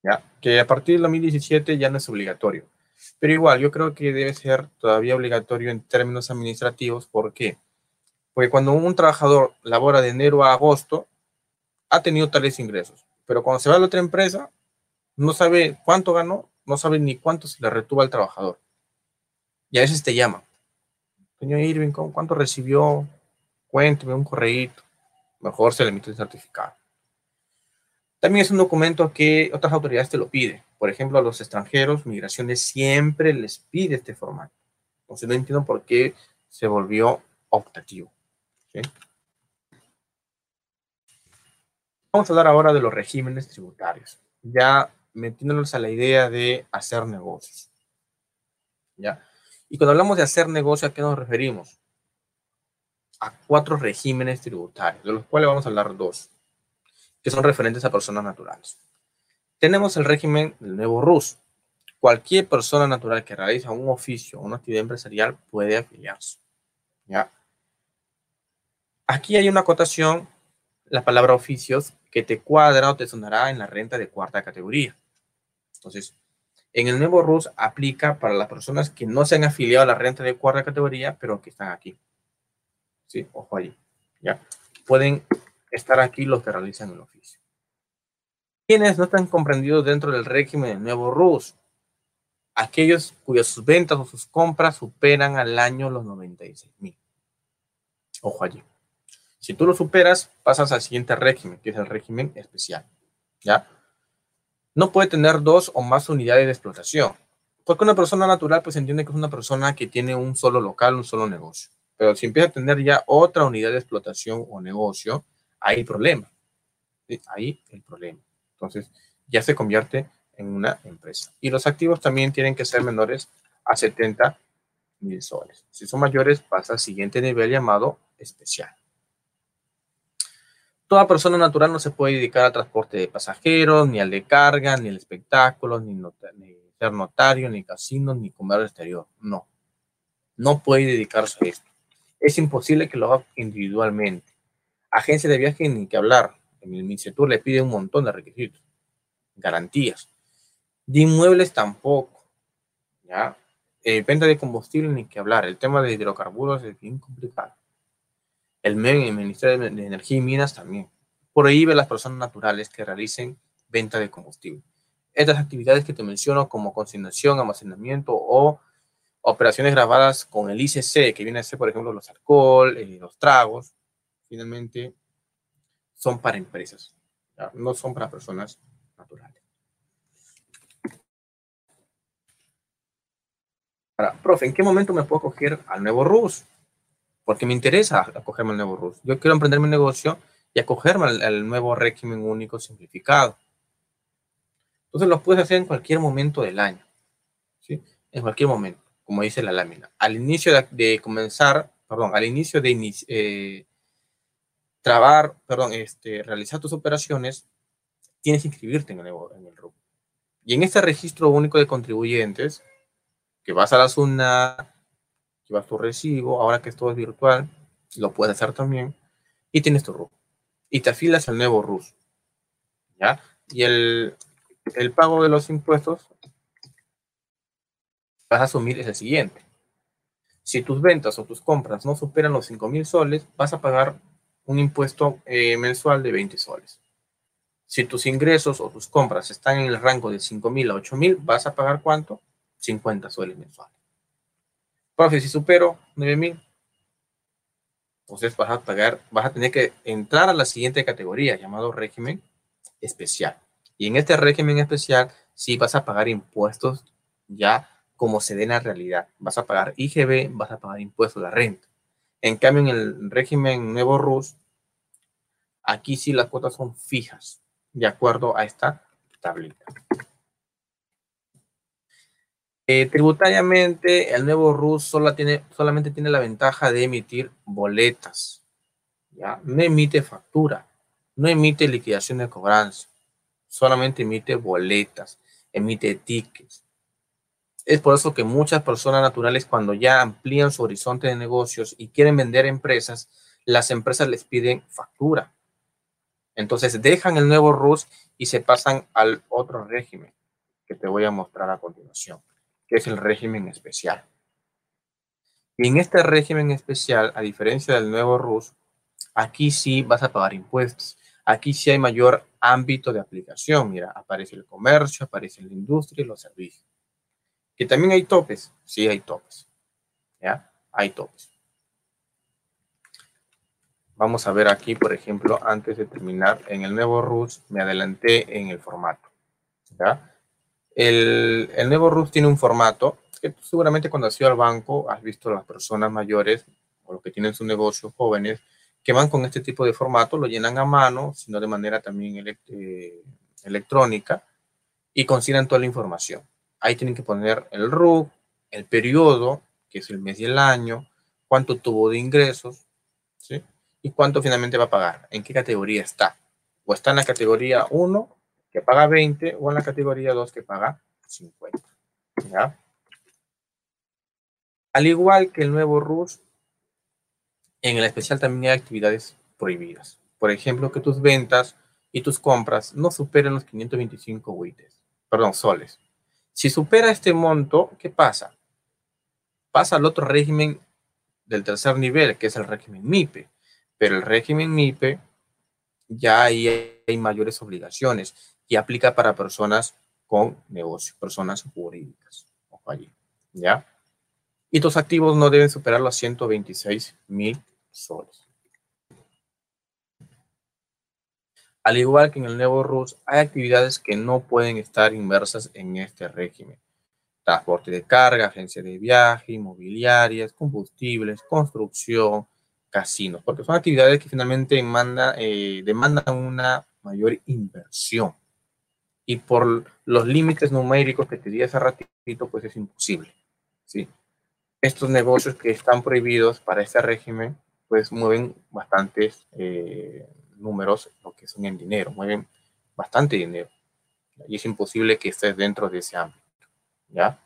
¿ya? que a partir del 2017 ya no es obligatorio. Pero igual, yo creo que debe ser todavía obligatorio en términos administrativos. ¿Por qué? Porque cuando un trabajador labora de enero a agosto, ha tenido tales ingresos. Pero cuando se va a la otra empresa, no sabe cuánto ganó, no sabe ni cuánto se le retuvo al trabajador. Y a veces te llama. Señor Irving, ¿cuánto recibió? Cuénteme un correíto. Mejor se le emite el certificado. También es un documento que otras autoridades te lo piden. Por ejemplo, a los extranjeros, migraciones siempre les pide este formato. Entonces no entiendo por qué se volvió optativo. Vamos a hablar ahora de los regímenes tributarios, ya metiéndonos a la idea de hacer negocios. ¿Ya? Y cuando hablamos de hacer negocio, ¿a qué nos referimos? A cuatro regímenes tributarios, de los cuales vamos a hablar dos que son referentes a personas naturales. Tenemos el régimen del nuevo RUS. Cualquier persona natural que realiza un oficio o una actividad empresarial puede afiliarse. ¿ya? Aquí hay una acotación, la palabra oficios, que te cuadra o te sonará en la renta de cuarta categoría. Entonces, en el nuevo RUS aplica para las personas que no se han afiliado a la renta de cuarta categoría, pero que están aquí. Sí, ojo ahí. ¿ya? Pueden estar aquí los que realizan el oficio. ¿Quiénes no están comprendidos dentro del régimen del nuevo RUS? Aquellos cuyas ventas o sus compras superan al año los 96 mil. Ojo allí. Si tú lo superas, pasas al siguiente régimen, que es el régimen especial. ¿Ya? No puede tener dos o más unidades de explotación. Porque una persona natural, pues entiende que es una persona que tiene un solo local, un solo negocio. Pero si empieza a tener ya otra unidad de explotación o negocio, hay problema. Ahí el problema. Entonces, ya se convierte en una empresa. Y los activos también tienen que ser menores a 70 mil soles. Si son mayores, pasa al siguiente nivel llamado especial. Toda persona natural no se puede dedicar al transporte de pasajeros, ni al de carga, ni al espectáculo, ni, ni ser notario, ni casino, ni comer exterior. No. No puede dedicarse a esto. Es imposible que lo haga individualmente. Agencia de viaje ni que hablar. En el MINCETUR le pide un montón de requisitos, garantías. De inmuebles tampoco. ¿ya? Eh, venta de combustible ni que hablar. El tema de hidrocarburos es bien complicado. El MEN, el Ministerio de Energía y Minas también. Prohíbe a las personas naturales que realicen venta de combustible. Estas actividades que te menciono como consignación, almacenamiento o operaciones grabadas con el ICC, que viene a ser, por ejemplo, los alcohol, eh, los tragos, finalmente son para empresas, no son para personas naturales. Ahora, profe, ¿en qué momento me puedo acoger al nuevo RUS? Porque me interesa acogerme al nuevo RUS. Yo quiero emprender mi negocio y acogerme al, nuevo régimen único simplificado. Entonces lo puedes hacer en cualquier momento del año. ¿sí? En cualquier momento, como dice la lámina. Al inicio de, comenzar, perdón, al inicio de, eh, trabar, perdón, este, realizar tus operaciones, tienes que inscribirte en el, en el RUP. Y en este registro único de contribuyentes, que vas a la SUNA, vas tu recibo, ahora que todo es virtual, lo puedes hacer también, y tienes tu RUP. Y te afilas al nuevo RUS. ¿Ya? Y el, el pago de los impuestos vas a asumir es el siguiente. Si tus ventas o tus compras no superan los 5 mil soles, vas a pagar un impuesto eh, mensual de 20 soles. Si tus ingresos o tus compras están en el rango de 5 mil a 8 mil, vas a pagar cuánto? 50 soles mensuales. Profe, si supero 9 mil, entonces vas a pagar, vas a tener que entrar a la siguiente categoría llamado régimen especial. Y en este régimen especial sí vas a pagar impuestos ya como se dé en la realidad. Vas a pagar IGB, vas a pagar impuestos de la renta. En cambio, en el régimen nuevo RUS, aquí sí las cuotas son fijas, de acuerdo a esta tablita. Eh, tributariamente, el nuevo RUS solo tiene, solamente tiene la ventaja de emitir boletas. No emite factura, no emite liquidación de cobranza, solamente emite boletas, emite tickets. Es por eso que muchas personas naturales cuando ya amplían su horizonte de negocios y quieren vender empresas, las empresas les piden factura. Entonces dejan el nuevo RUS y se pasan al otro régimen que te voy a mostrar a continuación, que es el régimen especial. Y en este régimen especial, a diferencia del nuevo RUS, aquí sí vas a pagar impuestos. Aquí sí hay mayor ámbito de aplicación. Mira, aparece el comercio, aparece la industria y los servicios. También hay topes. Sí, hay topes. ¿Ya? Hay topes. Vamos a ver aquí, por ejemplo, antes de terminar, en el nuevo RUS me adelanté en el formato. ¿ya? El, el nuevo RUS tiene un formato que seguramente cuando has ido al banco has visto a las personas mayores o los que tienen su negocio jóvenes que van con este tipo de formato, lo llenan a mano, sino de manera también eh, electrónica y consiguen toda la información. Ahí tienen que poner el RUC, el periodo, que es el mes y el año, cuánto tuvo de ingresos, ¿sí? Y cuánto finalmente va a pagar, en qué categoría está. O está en la categoría 1, que paga 20, o en la categoría 2, que paga 50. ¿ya? Al igual que el nuevo RUS, en el especial también hay actividades prohibidas. Por ejemplo, que tus ventas y tus compras no superen los 525 WITES, perdón, soles. Si supera este monto, ¿qué pasa? Pasa al otro régimen del tercer nivel, que es el régimen MIPE. Pero el régimen MIPE ya hay, mayores obligaciones y aplica para personas con negocio, personas jurídicas. Ojo allí, ¿ya? Y tus activos no deben superar los 126 mil soles. Al igual que en el nuevo RUS, hay actividades que no pueden estar inmersas en este régimen. Transporte de carga, agencia de viaje, inmobiliarias, combustibles, construcción, casinos, porque son actividades que finalmente eh, demandan una mayor inversión. Y por los límites numéricos que te di hace ratito, pues es imposible. ¿sí? Estos negocios que están prohibidos para este régimen, pues mueven bastantes eh, números, lo que son en dinero, mueven bastante dinero. Y es imposible que estés dentro de ese ámbito. ¿Ya?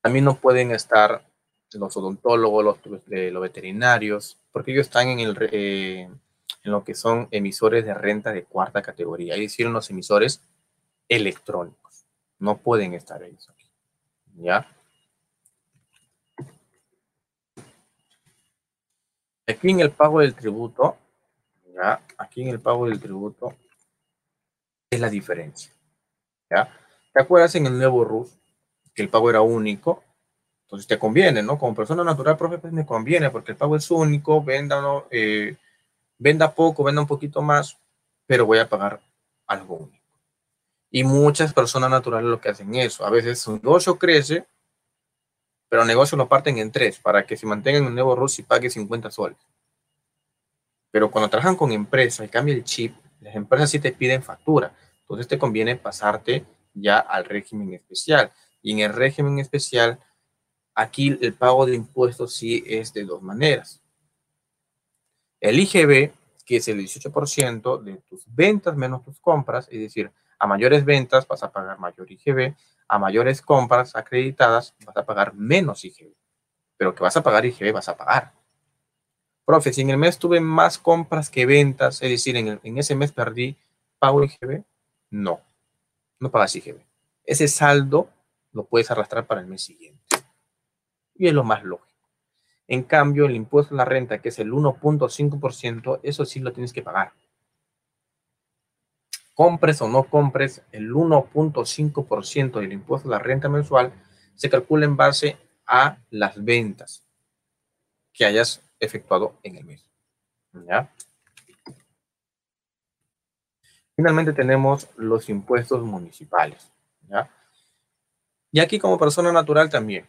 También no pueden estar los odontólogos, los, los veterinarios, porque ellos están en, el, eh, en lo que son emisores de renta de cuarta categoría, es decir, los emisores electrónicos. No pueden estar ellos aquí. ¿Ya? Aquí en el pago del tributo, ¿ya? Aquí en el pago del tributo es la diferencia, ¿ya? ¿Te acuerdas en el nuevo RUS que el pago era único? Entonces te conviene, ¿no? Como persona natural, profe, pues me conviene porque el pago es único, venda, ¿no? Eh, venda poco, venda un poquito más, pero voy a pagar algo único. Y muchas personas naturales lo que hacen eso. A veces su negocio crece pero el negocio lo parten en tres para que se mantengan en nuevo RUS y pague 50 soles. Pero cuando trabajan con empresas y cambia el chip, las empresas sí te piden factura. Entonces te conviene pasarte ya al régimen especial. Y en el régimen especial, aquí el pago de impuestos sí es de dos maneras. El IGB, que es el 18% de tus ventas menos tus compras, es decir, a mayores ventas vas a pagar mayor IGB, a mayores compras acreditadas vas a pagar menos IGB. Pero que vas a pagar IGB, vas a pagar. Profe, si en el mes tuve más compras que ventas, es decir, en, en ese mes perdí pago IGB, no, no pagas IGB. Ese saldo lo puedes arrastrar para el mes siguiente. Y es lo más lógico. En cambio, el impuesto a la renta, que es el 1.5%, eso sí lo tienes que pagar. Compres o no compres, el 1.5% del impuesto a la renta mensual se calcula en base a las ventas que hayas efectuado en el mes. ¿Ya? Finalmente tenemos los impuestos municipales. ¿ya? Y aquí como persona natural también.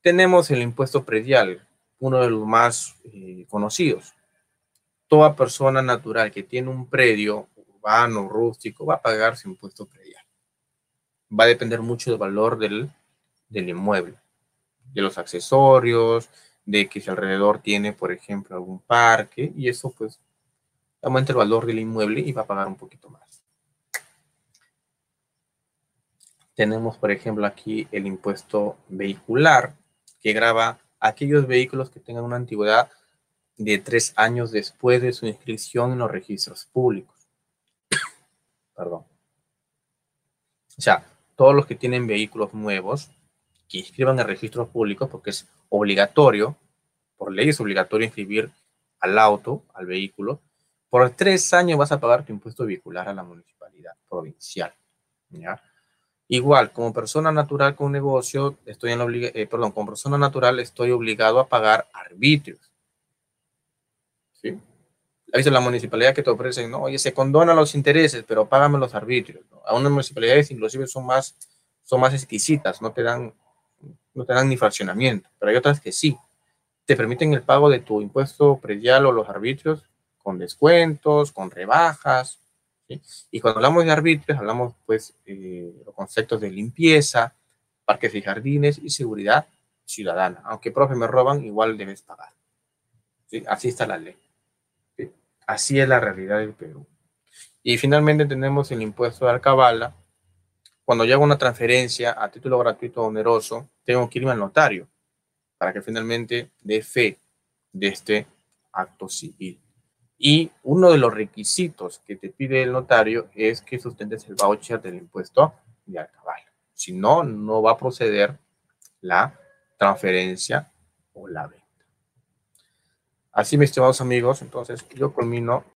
Tenemos el impuesto predial, uno de los más eh, conocidos. Toda persona natural que tiene un predio urbano, rústico, va a pagar su impuesto predial. Va a depender mucho del valor del, del inmueble, de los accesorios, de que si alrededor tiene, por ejemplo, algún parque, y eso pues aumenta el valor del inmueble y va a pagar un poquito más. Tenemos, por ejemplo, aquí el impuesto vehicular, que graba aquellos vehículos que tengan una antigüedad de tres años después de su inscripción en los registros públicos. Perdón. O sea, todos los que tienen vehículos nuevos que inscriban en registros públicos, porque es obligatorio, por ley es obligatorio inscribir al auto, al vehículo, por tres años vas a pagar tu impuesto vehicular a la municipalidad provincial. ¿ya? Igual, como persona natural con negocio, estoy en la eh, perdón, como persona natural estoy obligado a pagar arbitrios. ¿Sí? Dice la municipalidad que te ofrecen, no, oye, se condonan los intereses, pero págame los arbitrios. A unas municipalidades inclusive son más, son más exquisitas, no te dan, no te dan ni fraccionamiento, pero hay otras que sí. Te permiten el pago de tu impuesto predial o los arbitrios con descuentos, con rebajas. Y cuando hablamos de arbitrios, hablamos pues eh, los conceptos de limpieza, parques y jardines y seguridad ciudadana. Aunque, profe, me roban, igual debes pagar. Así está la ley. Así es la realidad del Perú. Y finalmente tenemos el impuesto de alcabala. Cuando yo hago una transferencia a título gratuito oneroso, tengo que irme al notario para que finalmente dé fe de este acto civil. Y uno de los requisitos que te pide el notario es que sustentes el voucher del impuesto de alcabala. Si no, no va a proceder la transferencia o la venta. Así, mis estimados amigos, entonces yo culmino